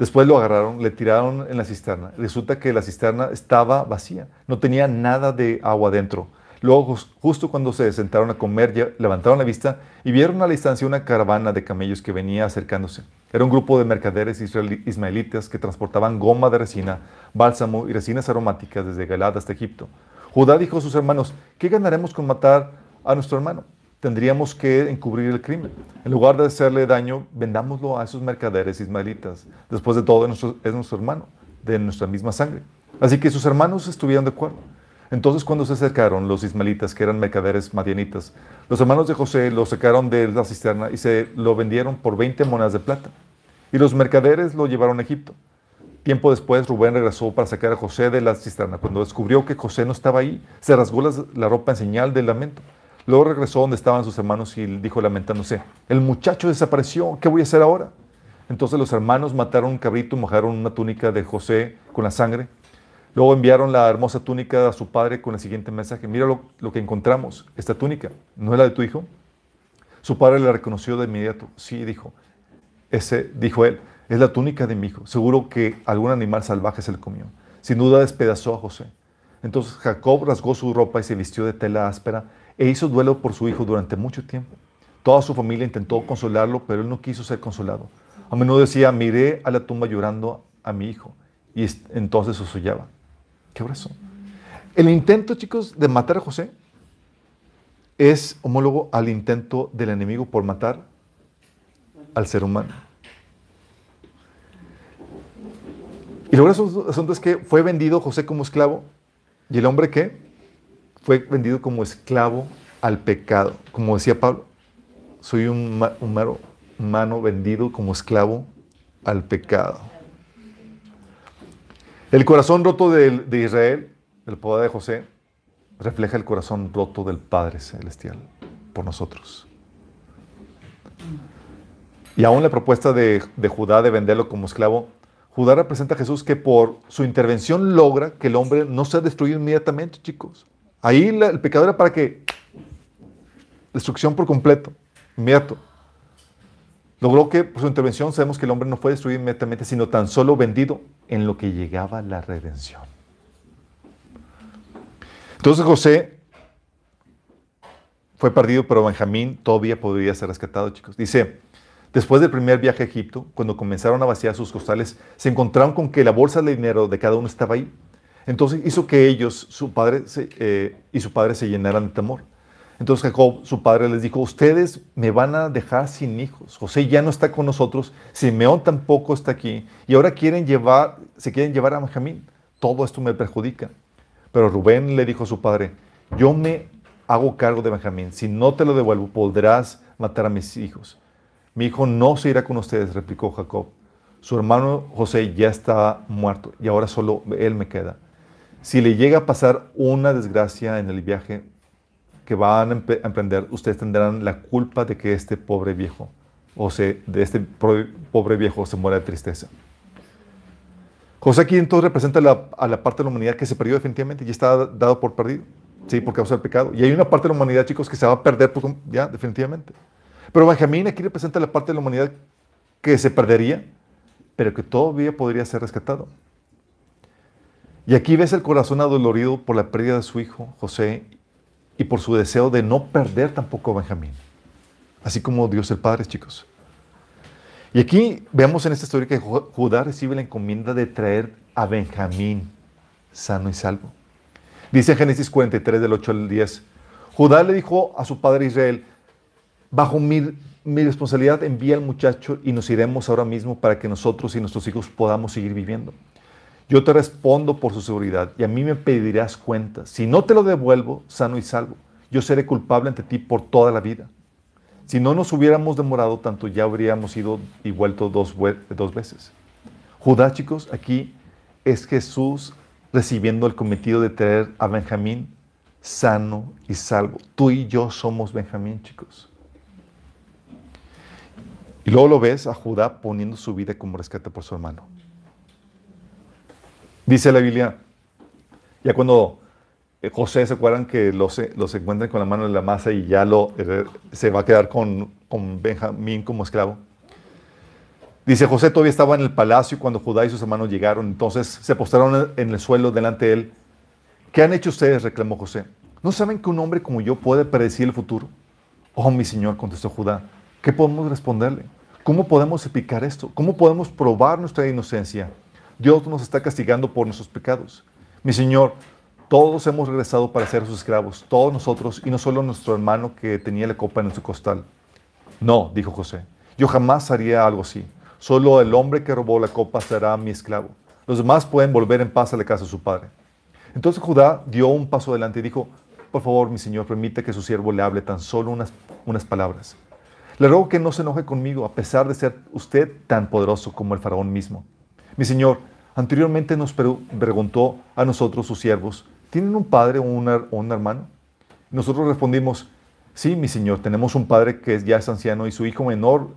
Después lo agarraron, le tiraron en la cisterna. Resulta que la cisterna estaba vacía, no tenía nada de agua dentro. Luego, justo cuando se sentaron a comer, levantaron la vista y vieron a la distancia una caravana de camellos que venía acercándose. Era un grupo de mercaderes ismaelitas que transportaban goma de resina, bálsamo y resinas aromáticas desde Galad hasta Egipto. Judá dijo a sus hermanos, ¿qué ganaremos con matar a nuestro hermano? Tendríamos que encubrir el crimen. En lugar de hacerle daño, vendámoslo a esos mercaderes ismaelitas. Después de todo, es nuestro hermano, de nuestra misma sangre. Así que sus hermanos estuvieron de acuerdo. Entonces cuando se acercaron los ismaelitas, que eran mercaderes madianitas, los hermanos de José lo sacaron de la cisterna y se lo vendieron por 20 monedas de plata. Y los mercaderes lo llevaron a Egipto. Tiempo después, Rubén regresó para sacar a José de la cisterna. Cuando descubrió que José no estaba ahí, se rasgó la ropa en señal de lamento. Luego regresó donde estaban sus hermanos y dijo lamentándose, el muchacho desapareció, ¿qué voy a hacer ahora? Entonces los hermanos mataron un cabrito y mojaron una túnica de José con la sangre. Luego enviaron la hermosa túnica a su padre con el siguiente mensaje, mira lo, que encontramos, esta túnica, ¿no es la de tu hijo? Su padre la reconoció de inmediato, sí, dijo, ese, dijo él, es la túnica de mi hijo. Seguro que algún animal salvaje se le comió. Sin duda despedazó a José. Entonces Jacob rasgó su ropa y se vistió de tela áspera e hizo duelo por su hijo durante mucho tiempo. Toda su familia intentó consolarlo, pero él no quiso ser consolado. A menudo decía, miré a la tumba llorando a mi hijo. Y es- entonces sollaba. ¿Qué brazo? El intento, chicos, de matar a José es homólogo al intento del enemigo por matar al ser humano. Y lo gracioso asunto es que fue vendido José como esclavo y el hombre que fue vendido como esclavo al pecado. Como decía Pablo, soy un, humano vendido como esclavo al pecado. El corazón roto de, Israel, el poder de José, refleja el corazón roto del Padre Celestial por nosotros. Y aún la propuesta de, Judá de venderlo como esclavo, Judá representa a Jesús que por su intervención logra que el hombre no sea destruido inmediatamente, chicos. Ahí el pecado era para que destrucción por completo, inmediato. Logró que por su intervención sabemos que el hombre no fue destruido inmediatamente, sino tan solo vendido en lo que llegaba la redención. Entonces José fue perdido, pero Benjamín todavía podría ser rescatado, chicos. Dice, después del primer viaje a Egipto, cuando comenzaron a vaciar sus costales, se encontraron con que la bolsa de dinero de cada uno estaba ahí. Entonces hizo que ellos su padre eh, y su padre se llenaran de temor. Entonces Jacob, su padre, les dijo, ustedes me van a dejar sin hijos. José ya no está con nosotros, Simeón tampoco está aquí, y ahora quieren llevar, se quieren llevar a Benjamín. Todo esto me perjudica. Pero Rubén le dijo a su padre, yo me hago cargo de Benjamín. Si no te lo devuelvo, podrás matar a mis hijos. Mi hijo no se irá con ustedes, replicó Jacob. Su hermano José ya está muerto y ahora solo él me queda. Si le llega a pasar una desgracia en el viaje que van a emprender, ustedes tendrán la culpa de que este pobre viejo, o sea, de este pobre viejo se muera de tristeza. José aquí entonces representa a la parte de la humanidad que se perdió definitivamente y está dado por perdido, ¿sí? Por causa del pecado. Y hay una parte de la humanidad, chicos, que se va a perder por ya, definitivamente. Pero Benjamín aquí representa la parte de la humanidad que se perdería, pero que todavía podría ser rescatado. Y aquí ves el corazón adolorido por la pérdida de su hijo, José, y por su deseo de no perder tampoco a Benjamín. Así como Dios el Padre, chicos. Y aquí vemos en esta historia que Ju- Judá recibe la encomienda de traer a Benjamín sano y salvo. Dice en Génesis 43, del 8 al 10, Judá le dijo a su padre Israel, bajo mi, mi responsabilidad envía al muchacho y nos iremos ahora mismo para que nosotros y nuestros hijos podamos seguir viviendo. Yo te respondo por su seguridad y a mí me pedirás cuenta. Si no te lo devuelvo sano y salvo, yo seré culpable ante ti por toda la vida. Si no nos hubiéramos demorado tanto, ya habríamos ido y vuelto dos, dos veces. Judá, chicos, aquí es Jesús recibiendo el cometido de traer a Benjamín sano y salvo. Tú y yo somos Benjamín, chicos. Y luego lo ves a Judá poniendo su vida como rescate por su hermano. Dice la Biblia, ya cuando eh, José, ¿se acuerdan que los, los encuentran con la mano en la masa y ya lo, eh, se va a quedar con, con Benjamín como esclavo? Dice, José todavía estaba en el palacio cuando Judá y sus hermanos llegaron, entonces se postraron en el suelo delante de él. ¿Qué han hecho ustedes? reclamó José. ¿No saben que un hombre como yo puede predecir el futuro? Oh, mi señor, contestó Judá, ¿qué podemos responderle? ¿Cómo podemos explicar esto? ¿Cómo podemos probar nuestra inocencia? Dios nos está castigando por nuestros pecados. Mi señor, todos hemos regresado para ser sus esclavos, todos nosotros, y no solo nuestro hermano que tenía la copa en su costal. No, dijo José, yo jamás haría algo así. Solo el hombre que robó la copa será mi esclavo. Los demás pueden volver en paz a la casa de su padre. Entonces Judá dio un paso adelante y dijo, por favor, mi señor, permite que su siervo le hable tan solo unas, unas palabras. Le ruego que no se enoje conmigo, a pesar de ser usted tan poderoso como el faraón mismo. Mi señor, Anteriormente nos preguntó a nosotros, sus siervos, ¿tienen un padre o un hermano? Nosotros respondimos, sí, mi señor, tenemos un padre que ya es anciano y su hijo menor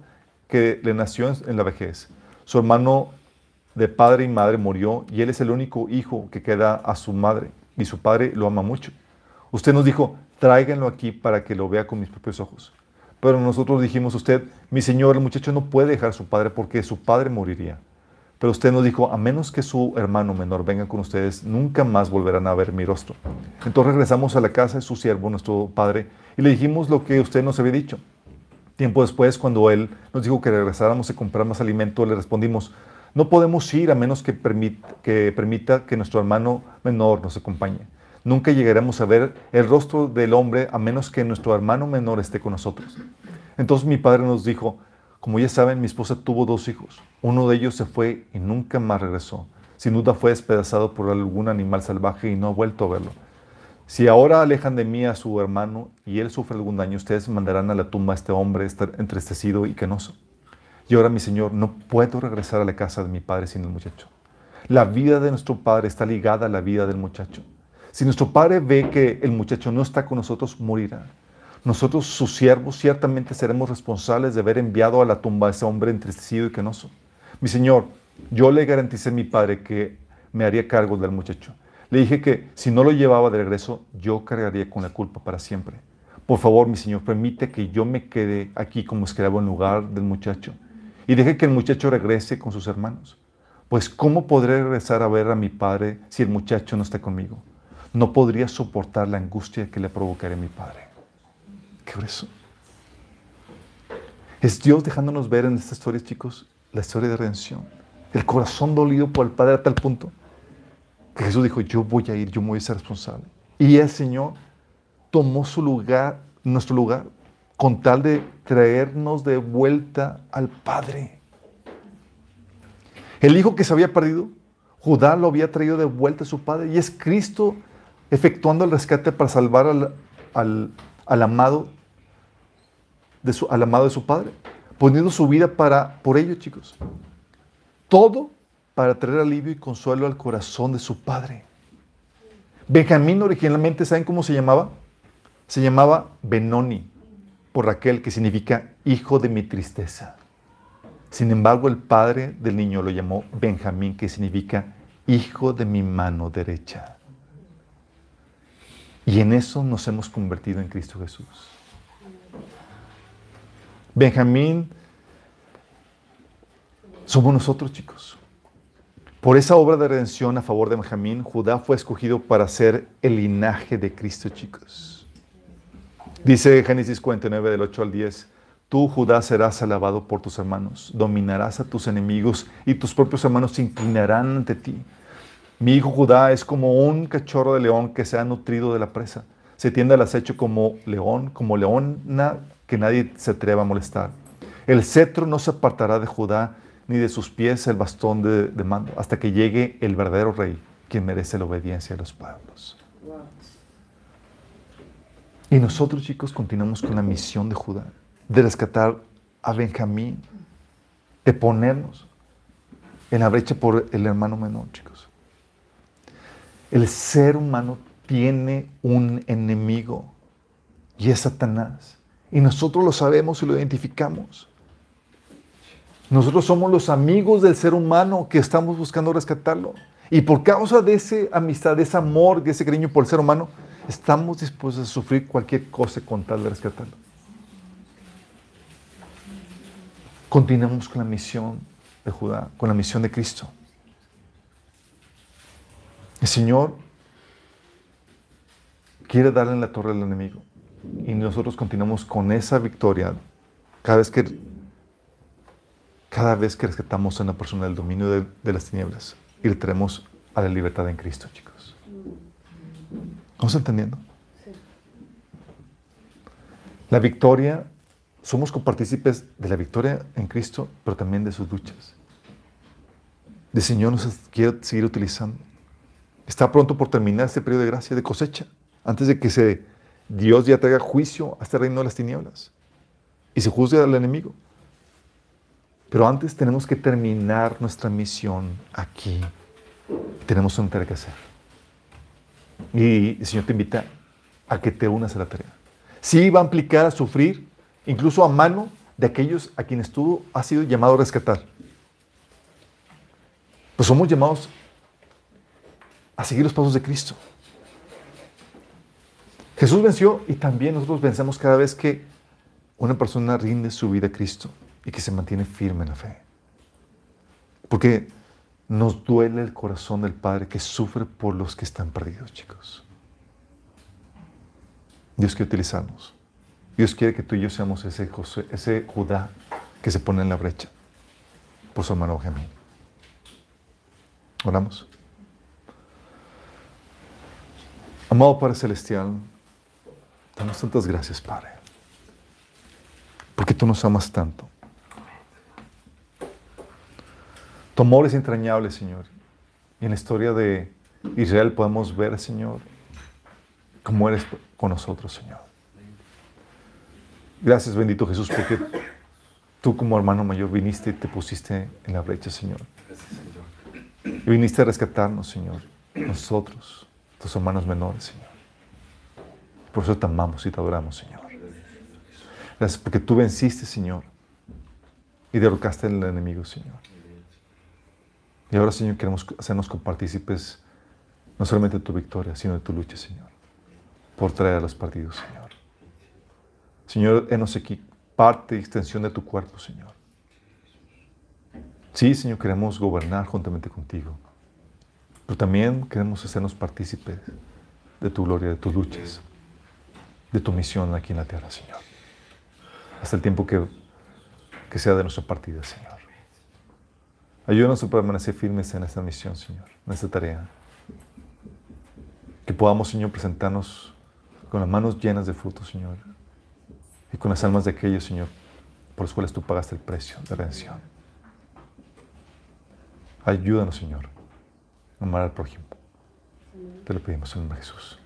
que le nació en la vejez. Su hermano de padre y madre murió y él es el único hijo que queda a su madre y su padre lo ama mucho. Usted nos dijo, tráiganlo aquí para que lo vea con mis propios ojos. Pero nosotros dijimos, usted, mi señor, el muchacho no puede dejar a su padre porque su padre moriría. Pero usted nos dijo, a menos que su hermano menor venga con ustedes, nunca más volverán a ver mi rostro. Entonces regresamos a la casa de su siervo, nuestro padre, y le dijimos lo que usted nos había dicho. Tiempo después, cuando él nos dijo que regresáramos a comprar más alimento, le respondimos, no podemos ir a menos que permita, que permita que nuestro hermano menor nos acompañe. Nunca llegaremos a ver el rostro del hombre a menos que nuestro hermano menor esté con nosotros. Entonces mi padre nos dijo, como ya saben, mi esposa tuvo dos hijos. Uno de ellos se fue y nunca más regresó. Sin duda fue despedazado por algún animal salvaje y no ha vuelto a verlo. Si ahora alejan de mí a su hermano y él sufre algún daño, ustedes mandarán a la tumba a este hombre entristecido y canoso. Y ahora, mi Señor, no puedo regresar a la casa de mi padre sin el muchacho. La vida de nuestro padre está ligada a la vida del muchacho. Si nuestro padre ve que el muchacho no está con nosotros, morirá. Nosotros, sus siervos, ciertamente seremos responsables de haber enviado a la tumba a ese hombre entristecido y canoso. Mi Señor, yo le garanticé a mi padre que me haría cargo del muchacho. Le dije que si no lo llevaba de regreso, yo cargaría con la culpa para siempre. Por favor, mi Señor, permite que yo me quede aquí como esclavo en lugar del muchacho y deje que el muchacho regrese con sus hermanos. Pues ¿cómo podré regresar a ver a mi padre si el muchacho no está conmigo? No podría soportar la angustia que le provocaría a mi padre. ¿Qué eso? Es Dios dejándonos ver en esta historia, chicos, la historia de redención. El corazón dolido por el Padre a tal punto que Jesús dijo, yo voy a ir, yo me voy a ser responsable. Y el Señor tomó su lugar, nuestro lugar, con tal de traernos de vuelta al Padre. El hijo que se había perdido, Judá lo había traído de vuelta a su Padre y es Cristo efectuando el rescate para salvar al, amado de su, al amado de su Padre, poniendo su vida para, por ello, chicos. Todo para traer alivio y consuelo al corazón de su Padre. Benjamín originalmente, ¿saben cómo se llamaba? Se llamaba Benoni por Raquel, que significa hijo de mi tristeza. Sin embargo, el padre del niño lo llamó Benjamín, que significa hijo de mi mano derecha. Y en eso nos hemos convertido en Cristo Jesús. Benjamín somos nosotros, chicos. Por esa obra de redención a favor de Benjamín, Judá fue escogido para ser el linaje de Cristo, chicos. Dice Génesis 49 del 8 al 10, tú Judá serás alabado por tus hermanos, dominarás a tus enemigos y tus propios hermanos se inclinarán ante ti. Mi hijo Judá es como un cachorro de león que se ha nutrido de la presa. Se tiende al acecho como león, como leona que nadie se atreva a molestar. El cetro no se apartará de Judá, ni de sus pies el bastón de, de mando, hasta que llegue el verdadero rey, quien merece la obediencia de los pueblos. Y nosotros, chicos, continuamos con la misión de Judá, de rescatar a Benjamín, de ponernos en la brecha por el hermano menor, chicos. El ser humano tiene un enemigo y es Satanás. Y nosotros lo sabemos y lo identificamos. Nosotros somos los amigos del ser humano que estamos buscando rescatarlo. Y por causa de esa amistad, de ese amor, de ese cariño por el ser humano, estamos dispuestos a sufrir cualquier cosa con tal de rescatarlo. Continuamos con la misión de Judá, con la misión de Cristo. El Señor quiere darle en la torre al enemigo y nosotros continuamos con esa victoria cada vez que cada vez que rescatamos a una persona del dominio de, de las tinieblas y le traemos a la libertad en Cristo, chicos. ¿Estamos entendiendo? Sí. La victoria, somos copartícipes de la victoria en Cristo, pero también de sus luchas. El Señor nos quiere seguir utilizando. Está pronto por terminar este periodo de gracia, de cosecha, antes de que se, Dios ya traiga juicio a este reino de las tinieblas y se juzgue al enemigo. Pero antes tenemos que terminar nuestra misión aquí tenemos una tarea que hacer. Y el Señor te invita a que te unas a la tarea. Sí va a implicar a sufrir, incluso a mano de aquellos a quienes tú has sido llamado a rescatar. Pues somos llamados a seguir los pasos de Cristo. Jesús venció y también nosotros vencemos cada vez que una persona rinde su vida a Cristo y que se mantiene firme en la fe. Porque nos duele el corazón del Padre que sufre por los que están perdidos, chicos. Dios quiere utilizarnos. Dios quiere que tú y yo seamos ese, ese Judá que se pone en la brecha por su hermano Benjamín. Oramos. Amado Padre Celestial, damos tantas gracias, Padre, porque tú nos amas tanto. Tu amor es entrañable, Señor. Y en la historia de Israel podemos ver, Señor, cómo eres con nosotros, Señor. Gracias, bendito Jesús, porque tú como hermano mayor viniste y te pusiste en la brecha, Señor. Y viniste a rescatarnos, Señor. Nosotros, tus hermanos menores, Señor. Por eso te amamos y te adoramos, Señor. Gracias porque tú venciste, Señor. Y derrocaste al enemigo, Señor. Y ahora, Señor, queremos hacernos compartícipes no solamente de tu victoria, sino de tu lucha, Señor, por traer a los partidos, Señor. Señor, enos aquí parte y extensión de tu cuerpo, Señor. Sí, Señor, queremos gobernar juntamente contigo, pero también queremos hacernos partícipes de tu gloria, de tus luchas, de tu misión aquí en la tierra, Señor. Hasta el tiempo que, que sea de nuestra partida, Señor. Ayúdanos a permanecer firmes en esta misión, Señor, en esta tarea. Que podamos, Señor, presentarnos con las manos llenas de frutos, Señor, y con las almas de aquellos, Señor, por los cuales tú pagaste el precio de redención. Ayúdanos, Señor, amar al prójimo. Te lo pedimos en el nombre de Jesús.